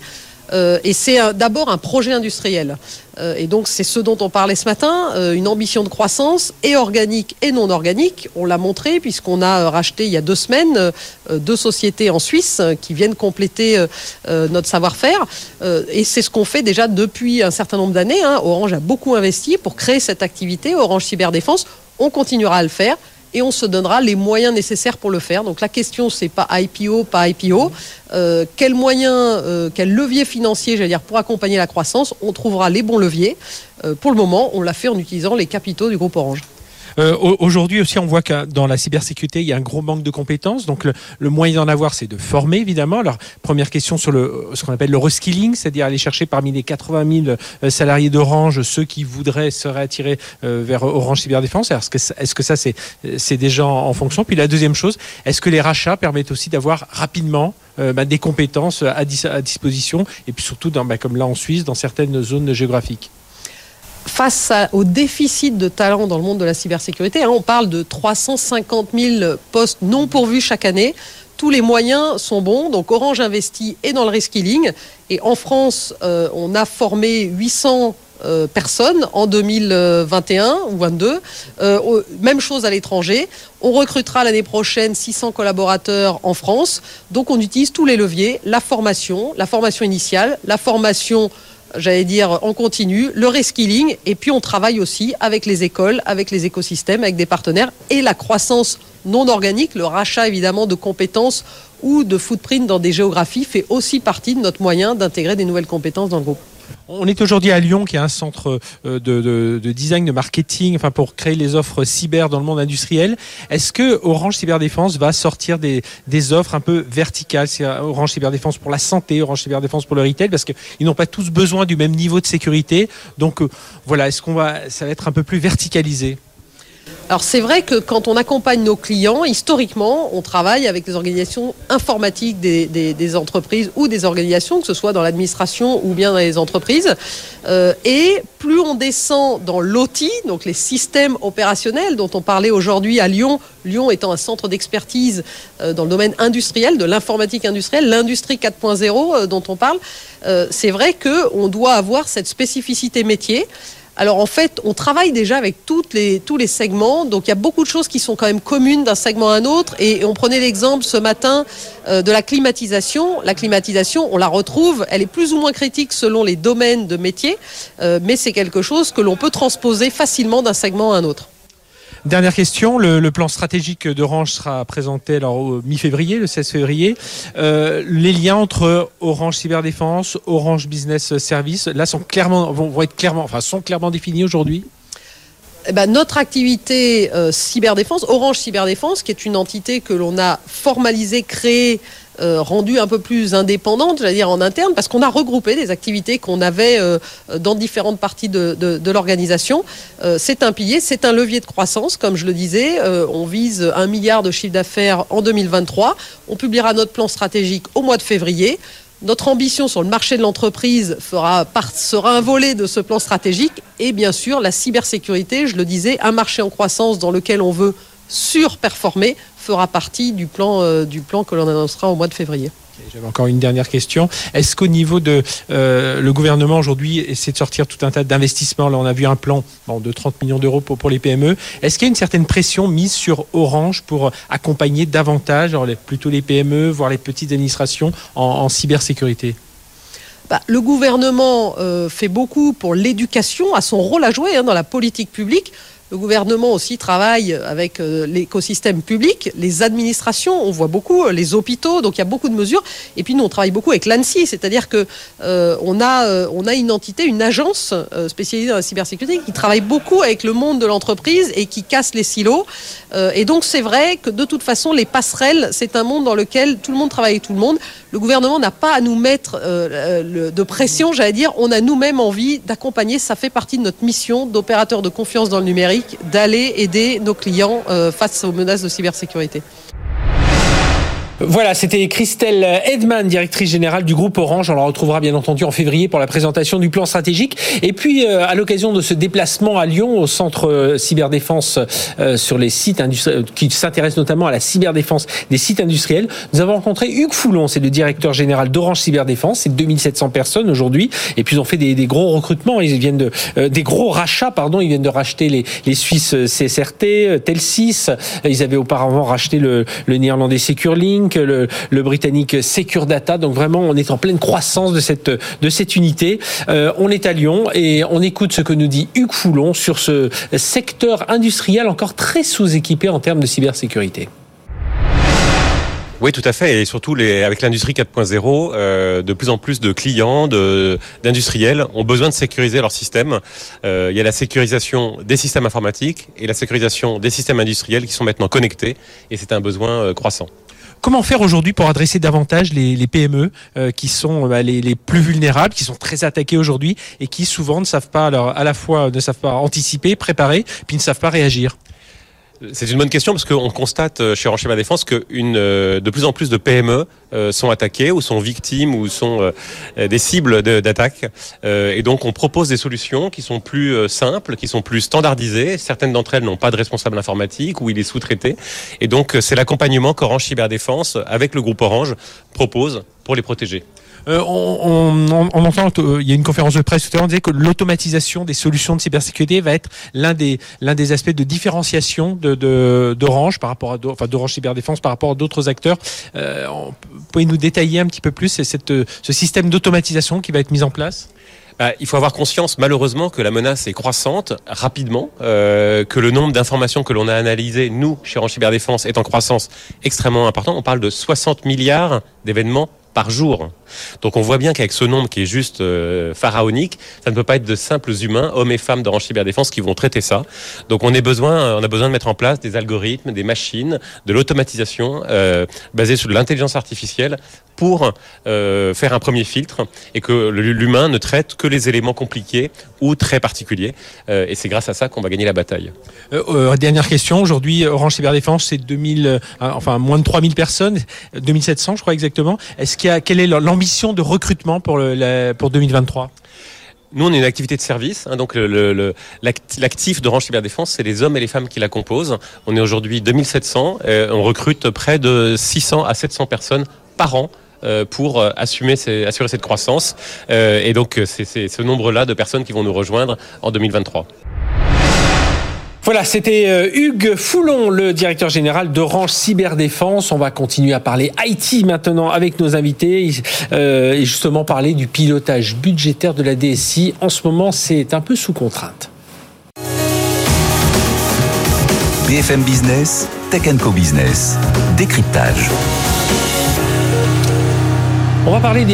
G: euh, et c'est d'abord un projet industriel. Euh, et donc c'est ce dont on parlait ce matin, euh, une ambition de croissance et organique et non organique. On l'a montré puisqu'on a racheté il y a deux semaines deux sociétés en Suisse qui viennent compléter notre savoir-faire. et c'est ce qu'on fait déjà depuis un certain nombre d'années. Hein. Orange a beaucoup investi pour créer cette activité, Orange Cyberdéfense. On continuera à le faire et on se donnera les moyens nécessaires pour le faire. Donc la question, c'est pas IPO, pas IPO. Euh, quels moyens, euh, quel levier financier, j'allais dire, pour accompagner la croissance On trouvera les bons leviers. Euh, pour le moment, on l'a fait en utilisant les capitaux du groupe Orange.
A: Euh, aujourd'hui aussi, on voit que dans la cybersécurité, il y a un gros manque de compétences. Donc le, moyen d'en avoir, c'est de former, évidemment. Alors, première question sur le, ce qu'on appelle le reskilling, c'est-à-dire aller chercher parmi les 80 000 euh, salariés d'Orange ceux qui voudraient se réattirer euh, vers Orange Cyberdéfense. Est-ce que, est -ce que ça, c'est déjà en fonction? Puis la deuxième chose, est-ce que les rachats permettent aussi d'avoir rapidement bah, des compétences à, disposition? Et puis surtout, bah, comme là en Suisse, dans certaines zones géographiques
G: face au déficit de talent dans le monde de la cybersécurité, hein, on parle de 350 000 postes non pourvus chaque année. Tous les moyens sont bons, donc Orange investit et dans le reskilling. Et en France, euh, on a formé 800 euh, personnes en 2021 ou 2022. Euh, même chose à l'étranger. On recrutera l'année prochaine 600 collaborateurs en France. Donc on utilise tous les leviers, la formation, la formation initiale, la formation j'allais dire, en continu, le reskilling, et puis on travaille aussi avec les écoles, avec les écosystèmes, avec des partenaires, et la croissance non organique, le rachat évidemment de compétences ou de footprint dans des géographies fait aussi partie de notre moyen d'intégrer des nouvelles compétences dans le groupe.
A: On est aujourd'hui à Lyon, qui est un centre euh, de, design, de marketing, pour créer les offres cyber dans le monde industriel. Est-ce que Orange Cyberdéfense va sortir des, offres un peu verticales, c'est Orange Cyberdéfense pour la santé, Orange Cyberdéfense pour le retail, parce qu'ils n'ont pas tous besoin du même niveau de sécurité. Donc euh, voilà, est-ce qu'on va, ça va être un peu plus verticalisé?
G: Alors c'est vrai que quand on accompagne nos clients, historiquement, on travaille avec des organisations informatiques des, entreprises ou des organisations, que ce soit dans l'administration ou bien dans les entreprises. Euh, et plus on descend dans l'OT, donc les systèmes opérationnels dont on parlait aujourd'hui à Lyon, Lyon étant un centre d'expertise euh, dans le domaine industriel, de l'informatique industrielle, l'industrie 4.0 euh, dont on parle, c'est vrai qu'on doit avoir cette spécificité métier. Alors en fait, on travaille déjà avec toutes les, tous les segments, donc il y a beaucoup de choses qui sont quand même communes d'un segment à un autre. Et, on prenait l'exemple ce matin euh, de la climatisation. La climatisation, on la retrouve, elle est plus ou moins critique selon les domaines de métier, euh, mais c'est quelque chose que l'on peut transposer facilement d'un segment à un autre.
A: Dernière question, le, plan stratégique d'Orange sera présenté alors au mi-février, le 16 février. Euh, les liens entre Orange Cyberdéfense, Orange Business Service, là sont clairement vont, être clairement, enfin sont clairement définis aujourd'hui.
G: Eh ben, notre activité euh, cyberdéfense, Orange Cyberdéfense, qui est une entité que l'on a formalisée, créée euh, rendue un peu plus indépendante, j'allais dire en interne, parce qu'on a regroupé des activités qu'on avait euh, dans différentes parties de, l'organisation. Euh, c'est un pilier, c'est un levier de croissance, comme je le disais. on vise un milliard de chiffre d'affaires en 2023. On publiera notre plan stratégique au mois de février. Notre ambition sur le marché de l'entreprise sera un volet de ce plan stratégique et bien sûr la cybersécurité, je le disais, un marché en croissance dans lequel on veut surperformer fera partie du plan, euh, que l'on annoncera au mois de février.
A: J'avais encore une dernière question. Est-ce qu'au niveau de euh, le gouvernement aujourd'hui essaie de sortir tout un tas d'investissements? Là, on a vu un plan de 30 millions d'euros pour, les PME. Est-ce qu'il y a une certaine pression mise sur Orange pour accompagner davantage, plutôt les PME, voire les petites administrations en, cybersécurité?
G: Bah, le gouvernement euh, fait beaucoup pour l'éducation, a son rôle à jouer hein, dans la politique publique. Le gouvernement aussi travaille avec euh, l'écosystème public, les administrations, on voit beaucoup, euh, les hôpitaux, donc il y a beaucoup de mesures. Et puis nous, on travaille beaucoup avec l'ANSI, c'est-à-dire que euh, on, a, on a une entité, une agence spécialisée dans la cybersécurité qui travaille beaucoup avec le monde de l'entreprise et qui casse les silos. et donc c'est vrai que de toute façon, les passerelles, c'est un monde dans lequel tout le monde travaille avec tout le monde. Le gouvernement n'a pas à nous mettre de pression, j'allais dire. On a nous-mêmes envie d'accompagner, ça fait partie de notre mission d'opérateur de confiance dans le numérique d'aller aider nos clients euh, face aux menaces de cybersécurité.
A: Voilà, c'était Christelle Edman, directrice générale du groupe Orange. On la retrouvera bien entendu en février pour la présentation du plan stratégique. Et puis, euh, à l'occasion de ce déplacement à Lyon, au centre euh, cyberdéfense euh, sur les sites qui s'intéresse notamment à la cyberdéfense des sites industriels, nous avons rencontré Hugues Foulon, c'est le directeur général d'Orange Cyberdéfense. C'est 2700 personnes aujourd'hui. Et puis, ils ont fait des, gros recrutements. Ils viennent de, des gros rachats, pardon. Ils viennent de racheter les, Suisses CSRT, Telsis. Ils avaient auparavant racheté le, le néerlandais SecureLink le, britannique Secure Data. Donc vraiment, on est en pleine croissance de cette, de cette unité. Euh, on est à Lyon et on écoute ce que nous dit Hugues Foulon sur ce secteur industriel encore très sous-équipé en termes de cybersécurité.
H: Oui, tout à fait. Et surtout, avec l'industrie 4.0, euh, de plus en plus de clients, d'industriels ont besoin de sécuriser leur système. Euh, il y a la sécurisation des systèmes informatiques et la sécurisation des systèmes industriels qui sont maintenant connectés. Et c'est un besoin euh, croissant.
A: Comment faire aujourd'hui pour adresser davantage les, PME euh, qui sont bah, les, plus vulnérables, qui sont très attaqués aujourd'hui et qui souvent ne savent pas alors à la fois ne savent pas anticiper, préparer, puis ne savent pas réagir?
H: C'est une bonne question parce qu'on constate euh, chez Orange Défense que euh, de plus en plus de PME euh, sont attaquées ou sont victimes ou sont des cibles d'attaques. Et donc on propose des solutions qui sont plus simples, qui sont plus standardisées. Certaines d'entre elles n'ont pas de responsable informatique ou il est sous-traité. Et donc c'est l'accompagnement qu'Orange Cyberdéfense, avec le groupe Orange, propose pour les protéger.
A: Euh, on, entend, euh, il y a une conférence de presse tout à l'heure, on disait que l'automatisation des solutions de cybersécurité va être l'un des, aspects de différenciation d'Orange par rapport à, d'Orange Cyberdéfense par rapport à d'autres acteurs. Euh, pouvez nous détailler un petit peu plus ce système d'automatisation qui va être mis en place?
H: Bah, il faut avoir conscience, malheureusement, que la menace est croissante rapidement, euh, que le nombre d'informations que l'on a analysées, nous, chez Orange Cyberdéfense, est en croissance extrêmement important. On parle de 60 milliards d'événements par jour. Donc on voit bien qu'avec ce nombre qui est juste euh, pharaonique, ça ne peut pas être de simples humains, hommes et femmes d'Orange Cyberdéfense qui vont traiter ça. Donc on, est besoin, on a besoin de mettre en place des algorithmes, des machines, de l'automatisation euh, basée sur l'intelligence artificielle pour euh, faire un premier filtre et que l'humain ne traite que les éléments compliqués ou très particuliers. et c'est grâce à ça qu'on va gagner la bataille.
A: dernière question, aujourd'hui Orange Cyberdéfense c'est 2000, enfin moins de 3000 personnes, 2700 je crois exactement. Est-ce qu'il y a, quelle est l'ambition de recrutement pour, pour 2023
H: nous, on est une activité de service, hein, donc l'actif d'Orange Cyberdéfense, c'est les hommes et les femmes qui la composent. On est aujourd'hui 2700, et on recrute près de 600 à 700 personnes par an euh, pour euh, assumer assurer cette croissance. Euh, et donc, c'est ce nombre-là de personnes qui vont nous rejoindre en 2023.
A: Voilà, c'était euh, Hugues Foulon, le directeur général d'Orange Cyberdéfense. On va continuer à parler IT maintenant avec nos invités euh, et justement parler du pilotage budgétaire de la DSI. En ce moment, c'est un peu sous contrainte.
B: BFM Business, Tech Co Business, décryptage.
A: On va parler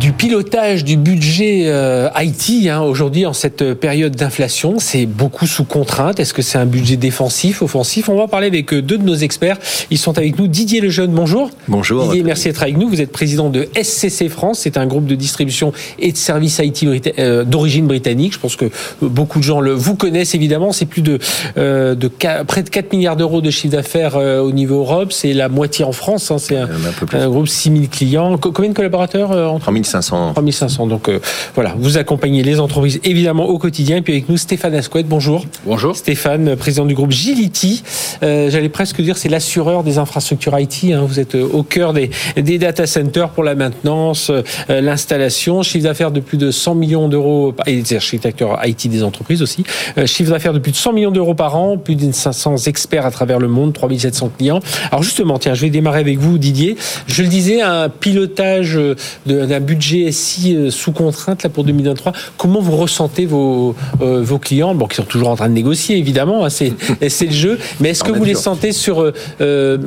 A: du pilotage du budget euh, IT hein, aujourd'hui en cette période d'inflation. C'est beaucoup sous contrainte. Est-ce que c'est un budget défensif, offensif? On va parler avec euh, deux de nos experts. Ils sont avec nous. Didier Lejeune, bonjour.
I: Bonjour.
A: Didier, merci d'être avec nous. Vous êtes président de SCC France. C'est un groupe de distribution et de services IT euh, d'origine britannique. Je pense que beaucoup de gens le vous connaissent évidemment. C'est plus de, de près de 4 milliards d'euros de chiffre d'affaires au niveau Europe. C'est la moitié en France. Hein. C'est un, un, groupe 6000 clients. Combien de collaborateurs
I: collaborateurs en 3500.
A: 3500. Donc euh, voilà, vous accompagnez les entreprises évidemment au quotidien. Et puis avec nous, Stéphane Asquette, bonjour.
J: Bonjour.
A: Stéphane, président du groupe Gility. Euh, J'allais presque dire c'est l'assureur des infrastructures IT. Hein. Vous êtes euh, au cœur des, des data centers pour la maintenance, euh, l'installation. Chiffre d'affaires de plus de 100 millions d'euros et des architectures IT des entreprises aussi. chiffre d'affaires de plus de 100 millions d'euros par an, plus de 500 experts à travers le monde, 3700 clients. Alors justement, tiens, je vais démarrer avec vous, Didier. Je le disais, un pilotage d'un budget SI euh, sous contrainte là pour 2023. Comment vous ressentez vos, euh, vos clients, bon, qui sont toujours en train de négocier évidemment, hein, c'est le jeu, mais est-ce que vous les sentez sur euh,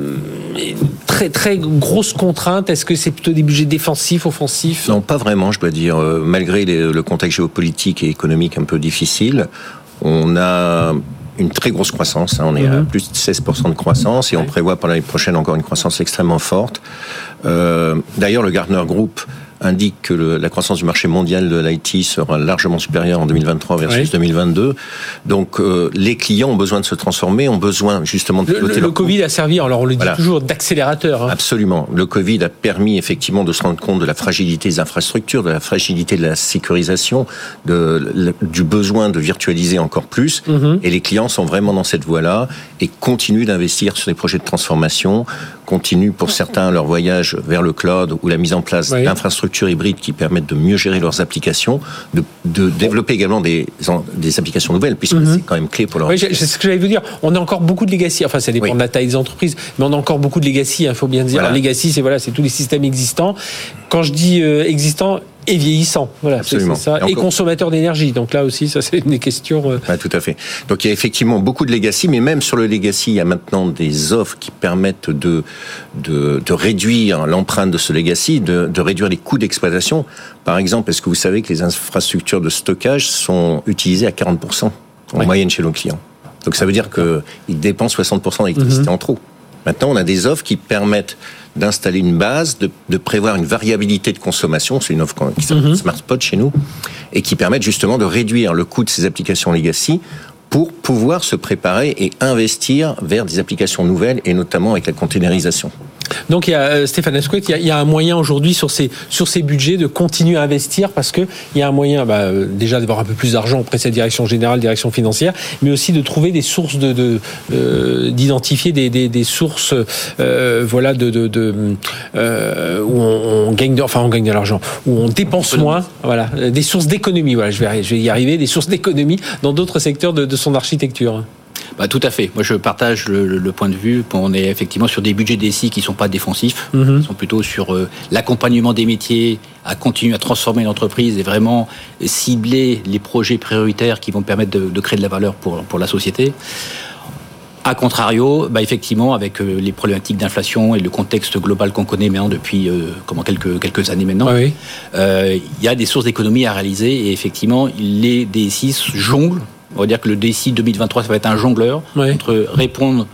A: très très grosses contraintes? Est-ce que c'est plutôt des budgets défensifs, offensifs?
I: Non, pas vraiment, je dois dire. Malgré le contexte géopolitique et économique un peu difficile, on a une très grosse croissance. Hein. On est à mhm. plus de 16% de croissance et on prévoit pour l'année prochaine encore une croissance extrêmement forte. Euh, d'ailleurs, le Gartner Group indique que la croissance du marché mondial de l'IT sera largement supérieure en 2023 versus 2022. Donc euh, les clients ont besoin de se transformer, ont besoin justement de
A: le, le, le Covid a servi, alors on le dit toujours, d'accélérateur. Hein.
I: Absolument. Le Covid a permis effectivement de se rendre compte de la fragilité des infrastructures, de la fragilité de la sécurisation, de, du besoin de virtualiser encore plus. Mhm. Et les clients sont vraiment dans cette voie-là et continuent d'investir sur des projets de transformation continuent pour certains leur voyage vers le cloud ou la mise en place d'infrastructures hybrides qui permettent de mieux gérer leurs applications, de, de développer également des, des applications nouvelles, puisque mhm. c'est quand même clé pour leur.
A: Oui, c'est ce que j'allais vous dire. On a encore beaucoup de legacy. Enfin, ça dépend de la taille des entreprises, mais on a encore beaucoup de legacy. Il hein, faut bien dire. Legacy, c'est voilà, c'est tous les systèmes existants. Quand je dis euh, existants, et vieillissant. Voilà, c'est ça. Et, consommateur d'énergie. Donc là aussi, ça c'est une des questions.
I: Euh... tout à fait. Donc il y a effectivement beaucoup de legacy, mais même sur le legacy, il y a maintenant des offres qui permettent de de, de réduire l'empreinte de ce legacy, de, de réduire les coûts d'exploitation. Par exemple, est-ce que vous savez que les infrastructures de stockage sont utilisées à 40% en moyenne chez nos clients? Donc ça veut dire qu'ils dépensent 60% d'électricité mhm. en trop. Maintenant, on a des offres qui permettent d'installer une base, de, de, prévoir une variabilité de consommation, c'est une offre qui s'appelle mhm. Smart Spot chez nous, et qui permettent justement de réduire le coût de ces applications legacy pour pouvoir se préparer et investir vers des applications nouvelles et notamment avec la containerisation.
A: Donc il y a euh, Stéphane Escouet, il, il y a, un moyen aujourd'hui sur ces sur ces budgets de continuer à investir parce que il y a un moyen bah, euh, déjà d'avoir un peu plus d'argent auprès de cette direction générale, direction financière, mais aussi de trouver des sources de euh, d'identifier des, des, des, sources euh, voilà de, de, de euh, où on, on, gagne de, enfin on gagne de l'argent, où on dépense moins, voilà, des sources d'économie. Voilà, je vais je vais y arriver, des sources d'économie dans d'autres secteurs de, de son architecture.
J: Bah, tout à fait. Moi, je partage le, point de vue. On est effectivement sur des budgets DSI qui ne sont pas défensifs, mhm. Ils sont plutôt sur euh, l'accompagnement des métiers, à continuer à transformer l'entreprise et vraiment cibler les projets prioritaires qui vont permettre de, créer de la valeur pour, pour la société. A contrario, bah effectivement, avec euh, les problématiques d'inflation et le contexte global qu'on connaît maintenant depuis euh, comment quelques quelques années maintenant, il y a des sources d'économie à réaliser et effectivement, les DSI jonglent on va dire que le DSI 2023, ça va être un jongleur entre répondre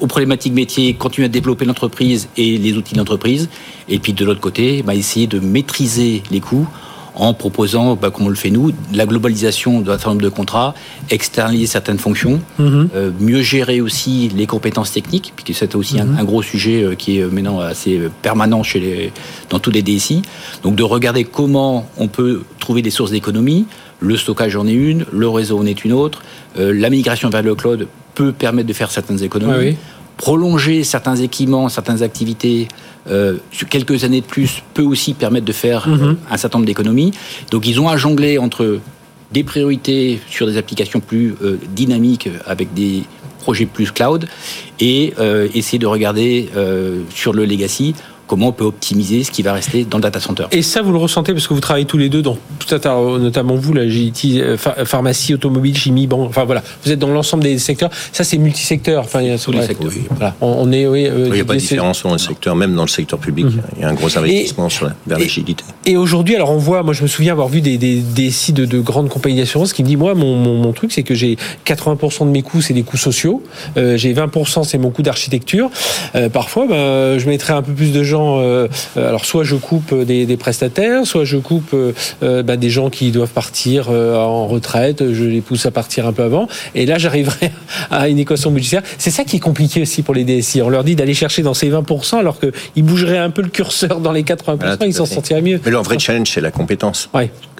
J: aux problématiques métiers, continuer à développer l'entreprise et les outils d'entreprise, et puis de l'autre côté, bah, essayer de maîtriser les coûts en proposant, bah, comme on le fait nous, la globalisation d'un certain nombre de contrats, externaliser certaines fonctions, mhm. euh, mieux gérer aussi les compétences techniques, puisque c'est aussi un, mhm. gros sujet euh, qui est euh, maintenant assez permanent chez les, dans tous les DSI. Donc de regarder comment on peut trouver des sources d'économie, le stockage en est une, le réseau en est une autre. Euh, la migration vers le cloud peut permettre de faire certaines économies. Prolonger certains équipements, certaines activités euh, quelques années de plus peut aussi permettre de faire mhm. euh, un certain nombre d'économies. Donc ils ont à jongler entre des priorités sur des applications plus dynamiques avec des projets plus cloud et essayer de regarder sur le legacy comment on peut optimiser ce qui va rester dans le data center.
A: Et ça, vous le ressentez parce que vous travaillez tous les deux dans notamment vous, la GIT, euh, pharmacie, automobile, chimie, banque. Enfin voilà, vous êtes dans l'ensemble des secteurs. Ça, c'est multisecteur. Enfin, il y a
I: tous les secteurs. On, est, oui, euh, il n'y a pas de différence dans le secteur, même dans le secteur public. Mhm. Il y a un gros investissement sur la, vers l'agilité.
A: Et, aujourd'hui, alors on voit, moi, je me souviens avoir vu des, des, sites de, grandes compagnies d'assurance qui me disent, moi, mon, mon, truc, c'est que j'ai 80% de mes coûts, c'est des coûts sociaux. Euh, j'ai 20%, c'est mon coût d'architecture. parfois, ben, je mettrais un peu plus de gens euh, alors soit je coupe des, prestataires, soit je coupe euh, bah, des gens qui doivent partir euh, en retraite, je les pousse à partir un peu avant, et là j'arriverai à une équation budgétaire. C'est ça qui est compliqué aussi pour les DSI. On leur dit d'aller chercher dans ces 20%, alors qu'ils bougeraient un peu le curseur dans les 80%, ils s'en sortiraient mieux.
I: Mais leur vrai challenge, c'est la compétence.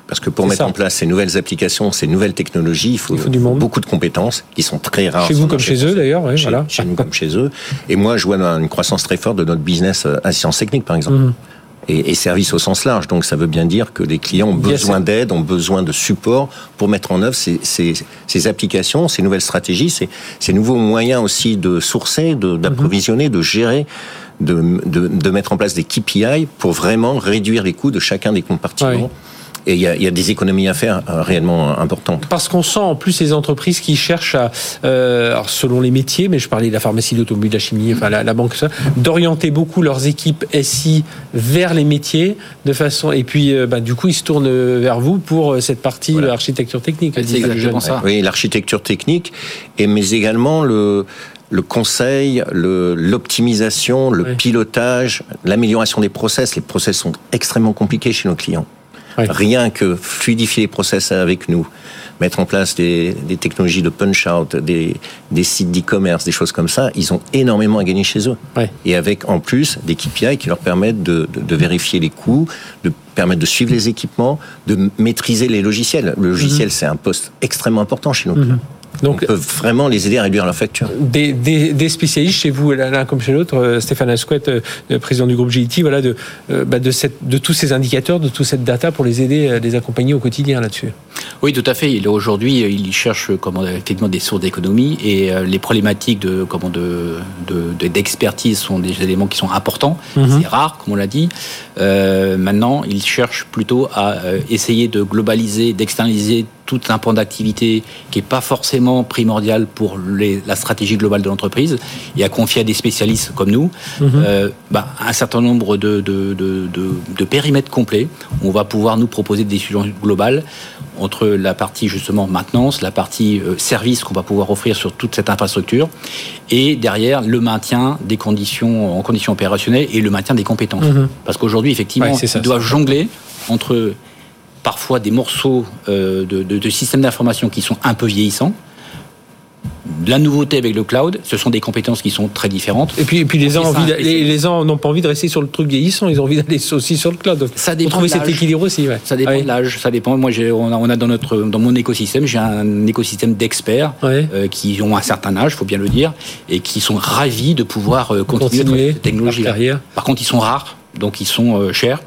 I: Parce que pour mettre en place ces nouvelles applications, ces nouvelles technologies, il faut, beaucoup de compétences qui sont très rares.
A: Chez vous comme chez eux d'ailleurs, oui,
I: chez,
A: voilà.
I: chez nous comme chez eux. Et moi, je vois une croissance très forte de notre business assistance technique, par exemple. Mhm. Et, et service au sens large. Donc ça veut bien dire que les clients ont besoin d'aide, ont besoin de support pour mettre en œuvre ces, ces, ces applications, ces nouvelles stratégies, ces, ces, nouveaux moyens aussi de sourcer, d'approvisionner, de, de gérer. De, de, de, mettre en place des KPI pour vraiment réduire les coûts de chacun des compartiments. Et il y a, y a, des économies à faire euh, réellement importantes.
A: Parce qu'on sent en plus ces entreprises qui cherchent à, euh, alors selon les métiers, mais je parlais de la pharmacie, l'automobile, la chimie, enfin la, la banque, ça, d'orienter beaucoup leurs équipes SI vers les métiers de façon. Et puis, euh, bah, du coup, ils se tournent vers vous pour euh, cette partie voilà. architecture technique.
I: C'est exactement ça. Oui, l'architecture technique, et mais également le le conseil, l'optimisation, le, pilotage, l'amélioration des process. Les process sont extrêmement compliqués chez nos clients. Rien que fluidifier les process avec nous, mettre en place des, technologies de punch-out, des, sites d'e-commerce, des choses comme ça, ils ont énormément à gagner chez eux. Et avec en plus des KPI qui leur permettent de, vérifier les coûts, de permettre de suivre les équipements, de maîtriser les logiciels. Le logiciel, mhm. c'est un poste extrêmement important chez nous. Mhm. Donc, on peut vraiment les aider à réduire leur facture.
A: Des, des, spécialistes chez vous, l'un comme chez l'autre, euh, Stéphane Asquette, euh, président du groupe GIT, voilà, de, euh, bah, de, cette, de tous ces indicateurs, de toute cette data pour les aider, les accompagner au quotidien là-dessus.
J: Oui, tout à fait. Aujourd'hui, il cherche comment, effectivement des sources d'économie et les problématiques de, comment, de, d'expertise sont des éléments qui sont importants. Mhm. C'est rare, comme on l'a dit. maintenant, il cherche plutôt à essayer de globaliser, d'externaliser tout un pan d'activité qui n'est pas forcément primordial pour la stratégie globale de l'entreprise et à confier à des spécialistes comme nous mhm. euh, bah, un certain nombre de, de, périmètres complets. On va pouvoir nous proposer des solutions globales entre la partie justement maintenance, la partie euh, service qu'on va pouvoir offrir sur toute cette infrastructure et derrière le maintien des conditions en conditions opérationnelles et le maintien des compétences. Mhm. Parce qu'aujourd'hui, effectivement, ils doivent jongler entre parfois des morceaux euh, de, systèmes d'information qui sont un peu vieillissants. La nouveauté avec le cloud, ce sont des compétences qui sont très différentes.
A: Et puis, et puis les, gens n'ont pas envie de rester sur le truc vieillissant, ils ont envie d'aller aussi sur le cloud.
J: ça dépend de
A: cet équilibre aussi.
J: Ça dépend de l'âge, ça dépend. Moi, on a, on a, dans notre dans mon écosystème, j'ai un écosystème d'experts euh, qui ont un certain âge, faut bien le dire, et qui sont ravis de pouvoir euh, continuer, continuer cette technologie. Par contre, ils sont rares, donc ils sont chers.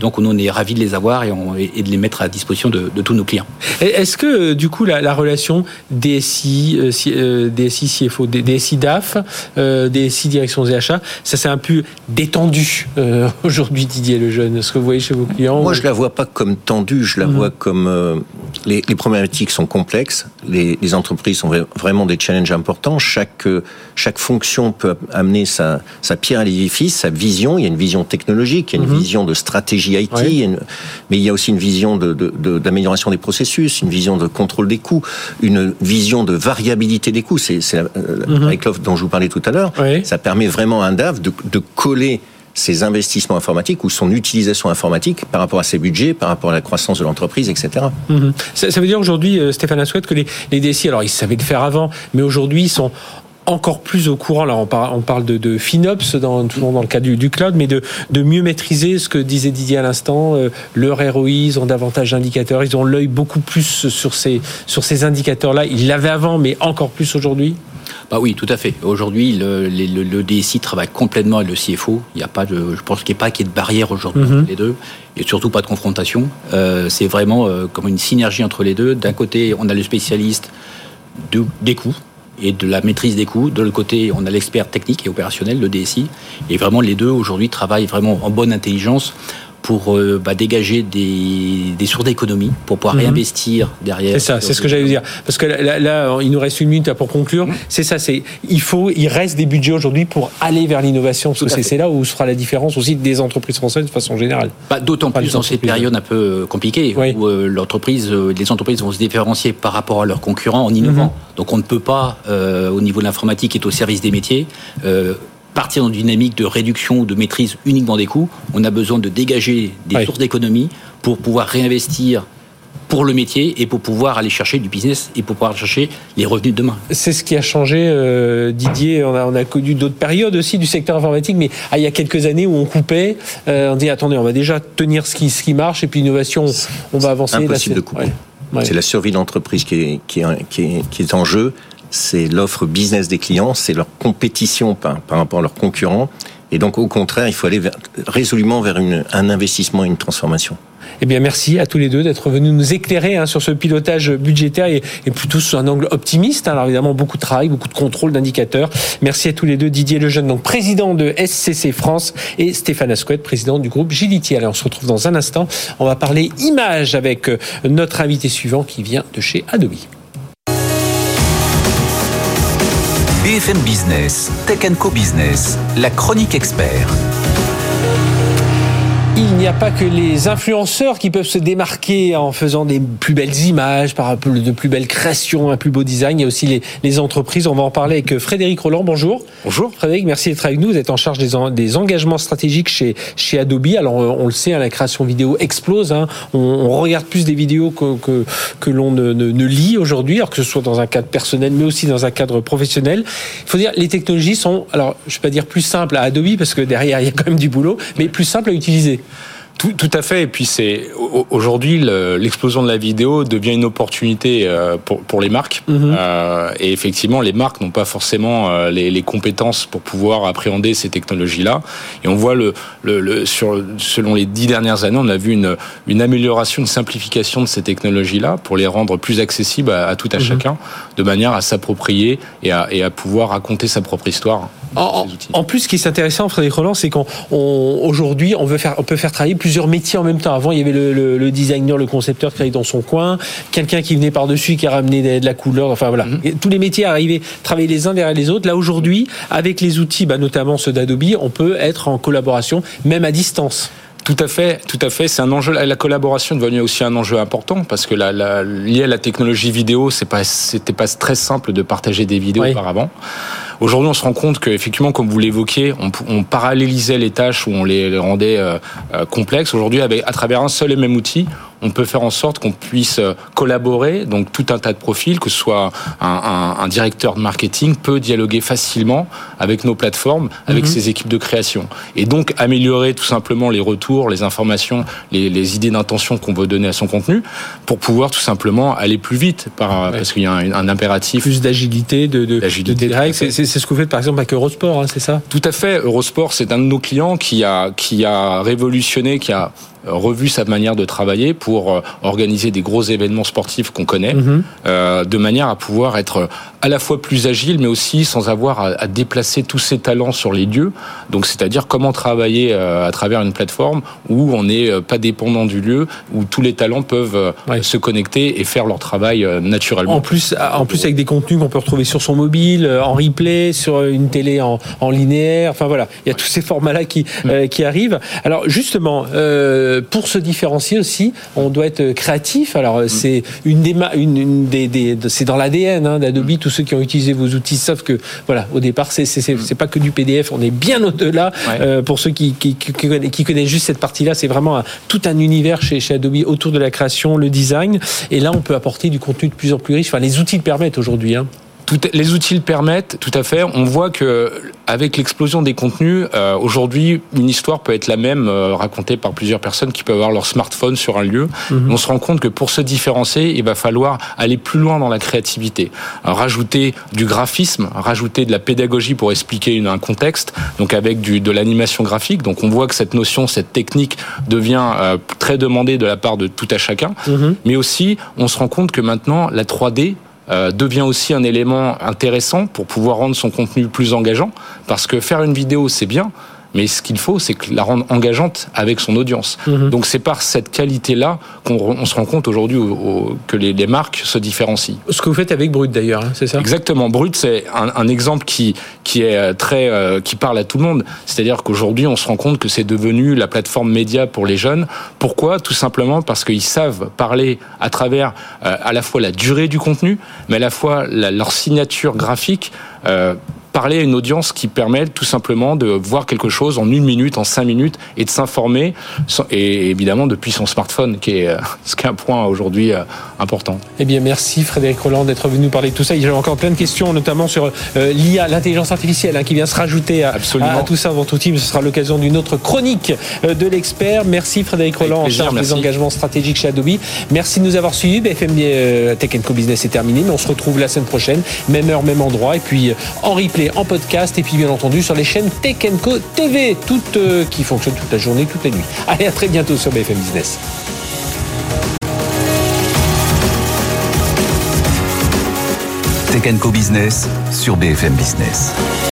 J: Donc on est ravis de les avoir et, de les mettre à disposition de, tous nos clients.
A: Est-ce que euh, du coup la, relation DSI, euh, DSI CFO, DSI DAF, euh, DSI direction ZHA, ça s'est un peu détendu euh, aujourd'hui Didier Lejeune. Est-ce que vous voyez chez vos clients
I: Moi je la vois pas comme tendue, je la mhm. vois comme les, problématiques sont complexes, les, entreprises sont vraiment des challenges importants. Chaque chaque fonction peut amener sa, pierre à l'édifice, sa vision. Il y a une vision technologique, il y a une mhm. vision de stratégie stratégie IT, mais il y a aussi une vision d'amélioration de, des processus, une vision de contrôle des coûts, une vision de variabilité des coûts. C'est euh, avec l'offre dont je vous parlais tout à l'heure. Ça permet vraiment à un DAF de, coller ses investissements informatiques ou son utilisation informatique par rapport à ses budgets, par rapport à la croissance de l'entreprise, etc.
A: Mhm. ça, veut dire aujourd'hui, euh, Stéphane Assouette, que les, les DSI, alors ils savaient le faire avant, mais aujourd'hui ils sont encore plus au courant. Là, on parle, on parle de, de FinOps dans, dans le cas du, du, cloud, mais de, de mieux maîtriser ce que disait Didier à l'instant. Euh, leur ROI, ils ont davantage d'indicateurs. Ils ont l'œil beaucoup plus sur ces, sur ces indicateurs-là. Ils l'avaient avant, mais encore plus aujourd'hui?
J: Bah oui, tout à fait. Aujourd'hui, le, le, DSI travaille complètement avec le CFO. Il n'y a pas de, je pense qu'il n'y a pas qu'il y ait de barrière aujourd'hui mhm. entre les deux. et surtout pas de confrontation. Euh, c'est vraiment euh, comme une synergie entre les deux. D'un côté, on a le spécialiste de, des coûts et de la maîtrise des coûts. De l'autre côté, on a l'expert technique et opérationnel, le DSI. Et vraiment, les deux aujourd'hui travaillent vraiment en bonne intelligence pour euh, bah, dégager des, des sources d'économie, pour pouvoir mhm. réinvestir derrière.
A: C'est ça, c'est ce que j'allais dire. Parce que là, il nous reste une minute pour conclure. Mhm. C'est ça, c'est il faut, il reste des budgets aujourd'hui pour aller vers l'innovation, parce que c'est là où se fera la différence aussi des entreprises françaises de façon générale.
J: Bah, D'autant plus dans cette période un peu euh, compliquée où euh, l'entreprise, les entreprises vont se différencier par rapport à leurs concurrents en innovant. Mhm. Donc on ne peut pas, au niveau de l'informatique, qui est au service des métiers partir dans une dynamique de réduction ou de maîtrise uniquement des coûts. On a besoin de dégager des sources d'économie pour pouvoir réinvestir pour le métier et pour pouvoir aller chercher du business et pour pouvoir chercher les revenus de demain.
A: C'est ce qui a changé, euh, Didier. On a, on a connu d'autres périodes aussi du secteur informatique, mais ah, il y a quelques années où on coupait, euh, on dit attendez, on va déjà tenir ce qui, ce qui marche et puis l'innovation, on va avancer.
I: Impossible de couper. C'est la survie de l'entreprise qui est, qui, qui, qui est en jeu c'est l'offre business des clients, c'est leur compétition par, rapport à leurs concurrents. Et donc, au contraire, il faut aller résolument vers un investissement et une transformation.
A: Eh bien, merci à tous les deux d'être venus nous éclairer hein, sur ce pilotage budgétaire et, plutôt sous un angle optimiste. Hein. Alors évidemment, beaucoup de travail, beaucoup de contrôle d'indicateurs. Merci à tous les deux. Didier Lejeune, donc président de SCC France, et Stéphane Asquette, président du groupe Giliti. Allez, on se retrouve dans un instant. On va parler image avec euh, notre invité suivant qui vient de chez Adobe.
B: BFM Business, Tech Co Business, la chronique expert.
A: Il n'y a pas que les influenceurs qui peuvent se démarquer en faisant des plus belles images, par de plus belles créations, un plus beau design. Il y a aussi les, entreprises. On va en parler avec Frédéric Roland. Bonjour.
K: Bonjour.
A: Frédéric, merci d'être avec nous. Vous êtes en charge des, engagements stratégiques chez, chez Adobe. Alors, on le sait, hein, la création vidéo explose. Hein. On, regarde plus des vidéos que, que, que l'on ne, ne, lit aujourd'hui, alors que ce soit dans un cadre personnel, mais aussi dans un cadre professionnel. Il faut dire, les technologies sont, alors, je ne vais pas dire plus simples à Adobe, parce que derrière, il y a quand même du boulot, mais plus simples à utiliser.
K: Tout, tout, à fait. Et puis c'est aujourd'hui l'explosion de la vidéo devient une opportunité euh, pour, pour les marques. Mhm. euh, et effectivement, les marques n'ont pas forcément euh, les, les, compétences pour pouvoir appréhender ces technologies-là. Et on voit le, le, le, sur selon les dix dernières années, on a vu une, une amélioration, une simplification de ces technologies-là pour les rendre plus accessibles à, à tout à mhm. chacun, de manière à s'approprier et à, et à pouvoir raconter sa propre histoire.
A: En, en, plus, ce qui est intéressant, Frédéric Roland, c'est qu'aujourd'hui, on, on veut faire, on peut faire travailler plusieurs métiers en même temps. Avant, il y avait le, le, designer, le concepteur qui travaillait dans son coin, quelqu'un qui venait par-dessus, qui a ramené de la couleur. Enfin voilà, mhm. tous les métiers arrivaient, travailler les uns derrière les autres. Là aujourd'hui, avec les outils, bah, notamment ceux d'Adobe, on peut être en collaboration, même à distance.
K: Tout à fait, tout à fait. C'est un enjeu. La collaboration est devenue aussi un enjeu important parce que la, la, lié à la technologie vidéo, c'est pas, c'était pas très simple de partager des vidéos auparavant. Aujourd'hui, on se rend compte qu'effectivement, comme vous l'évoquiez, on, parallélisait les tâches où on les rendait euh, euh, complexes. Aujourd'hui, à travers un seul et même outil, on peut faire en sorte qu'on puisse euh, collaborer, donc tout un tas de profils, que ce soit un, un, un directeur de marketing peut dialoguer facilement avec nos plateformes, avec mhm. ses équipes de création, et donc améliorer tout simplement les retours, les informations, les, les idées d'intention qu'on veut donner à son contenu, pour pouvoir tout simplement aller plus vite, par, parce qu'il y a un, un, impératif.
A: Plus d'agilité, de, de c'est ce que vous faites par exemple avec Eurosport, hein, c'est ça?
K: Tout à fait. Eurosport, c'est un de nos clients qui a, qui a révolutionné, qui a revu sa manière de travailler pour euh, organiser des gros événements sportifs qu'on connaît, mhm. euh, de manière à pouvoir être à la fois plus agile, mais aussi sans avoir à, déplacer tous ses talents sur les lieux. Donc, c'est-à-dire comment travailler euh, à travers une plateforme où on n'est pas dépendant du lieu, où tous les talents peuvent se connecter et faire leur travail naturellement.
A: En plus, en plus avec des contenus qu'on peut retrouver sur son mobile, en replay, sur une télé en, en linéaire. Enfin voilà, il y a tous ces formats-là qui, qui arrivent. Alors justement. Euh, euh, pour se différencier aussi, on doit être créatif. Alors mm. c'est une des, une, des, des c'est dans l'ADN hein, d'Adobe. Mm. Tous ceux qui ont utilisé vos outils savent que voilà, au départ c'est c'est mm. pas que du PDF. On est bien au-delà. Euh, pour ceux qui, qui, qui, qui, connaissent juste cette partie-là, c'est vraiment tout un univers chez, chez Adobe autour de la création, le design. Et là, on peut apporter du contenu de plus en plus riche. Enfin, les outils le permettent aujourd'hui. Hein
K: les outils le permettent, tout à fait. On voit que avec l'explosion des contenus, euh, aujourd'hui, une histoire peut être la même euh, racontée par plusieurs personnes qui peuvent avoir leur smartphone sur un lieu. Mhm. On se rend compte que pour se différencier, il va falloir aller plus loin dans la créativité, rajouter du graphisme, rajouter de la pédagogie pour expliquer une, un contexte, donc avec du, de l'animation graphique. Donc on voit que cette notion, cette technique devient euh, très demandée de la part de tout à chacun. Mhm. Mais aussi, on se rend compte que maintenant, la 3D euh, devient aussi un élément intéressant pour pouvoir rendre son contenu plus engageant, parce que faire une vidéo, c'est bien, mais ce qu'il faut, c'est la rendre engageante avec son audience. Mhm. Donc c'est par cette qualité-là qu'on se rend compte aujourd'hui que les, les, marques se différencient.
A: Ce que vous faites avec Brut d'ailleurs, hein, c'est ça?
K: Exactement. Brut, c'est un, un, exemple qui qui est euh, très euh, qui parle à tout le monde. C'est-à-dire qu'aujourd'hui, on se rend compte que c'est devenu la plateforme média pour les jeunes. Pourquoi? Tout simplement parce qu'ils savent parler à travers euh, à la fois la durée du contenu, mais à la fois la, leur signature graphique. Euh, parler à une audience qui permet tout simplement de voir quelque chose en une minute, en cinq minutes et de s'informer, et évidemment depuis son smartphone, qui est, euh, ce qui est un point aujourd'hui euh, important.
A: Eh bien, merci Frédéric Roland d'être venu nous parler de tout ça. J'ai encore plein de questions, notamment sur euh, l'IA, l'intelligence artificielle, hein, qui vient se rajouter à, à, tout ça dans votre team. Ce sera l'occasion d'une autre chronique de l'expert. Merci Frédéric Roland en charge des engagements stratégiques chez Adobe. Merci de nous avoir suivis. BFM Tech Co Business est terminé, mais on se retrouve la semaine prochaine, même heure, même endroit, et puis en replay en podcast et puis bien entendu sur les chaînes Tech Co TV, toutes, euh, qui fonctionnent toute la journée, toute la nuit. Allez, à très bientôt sur BFM Business.
B: Tech Co Business sur BFM Business.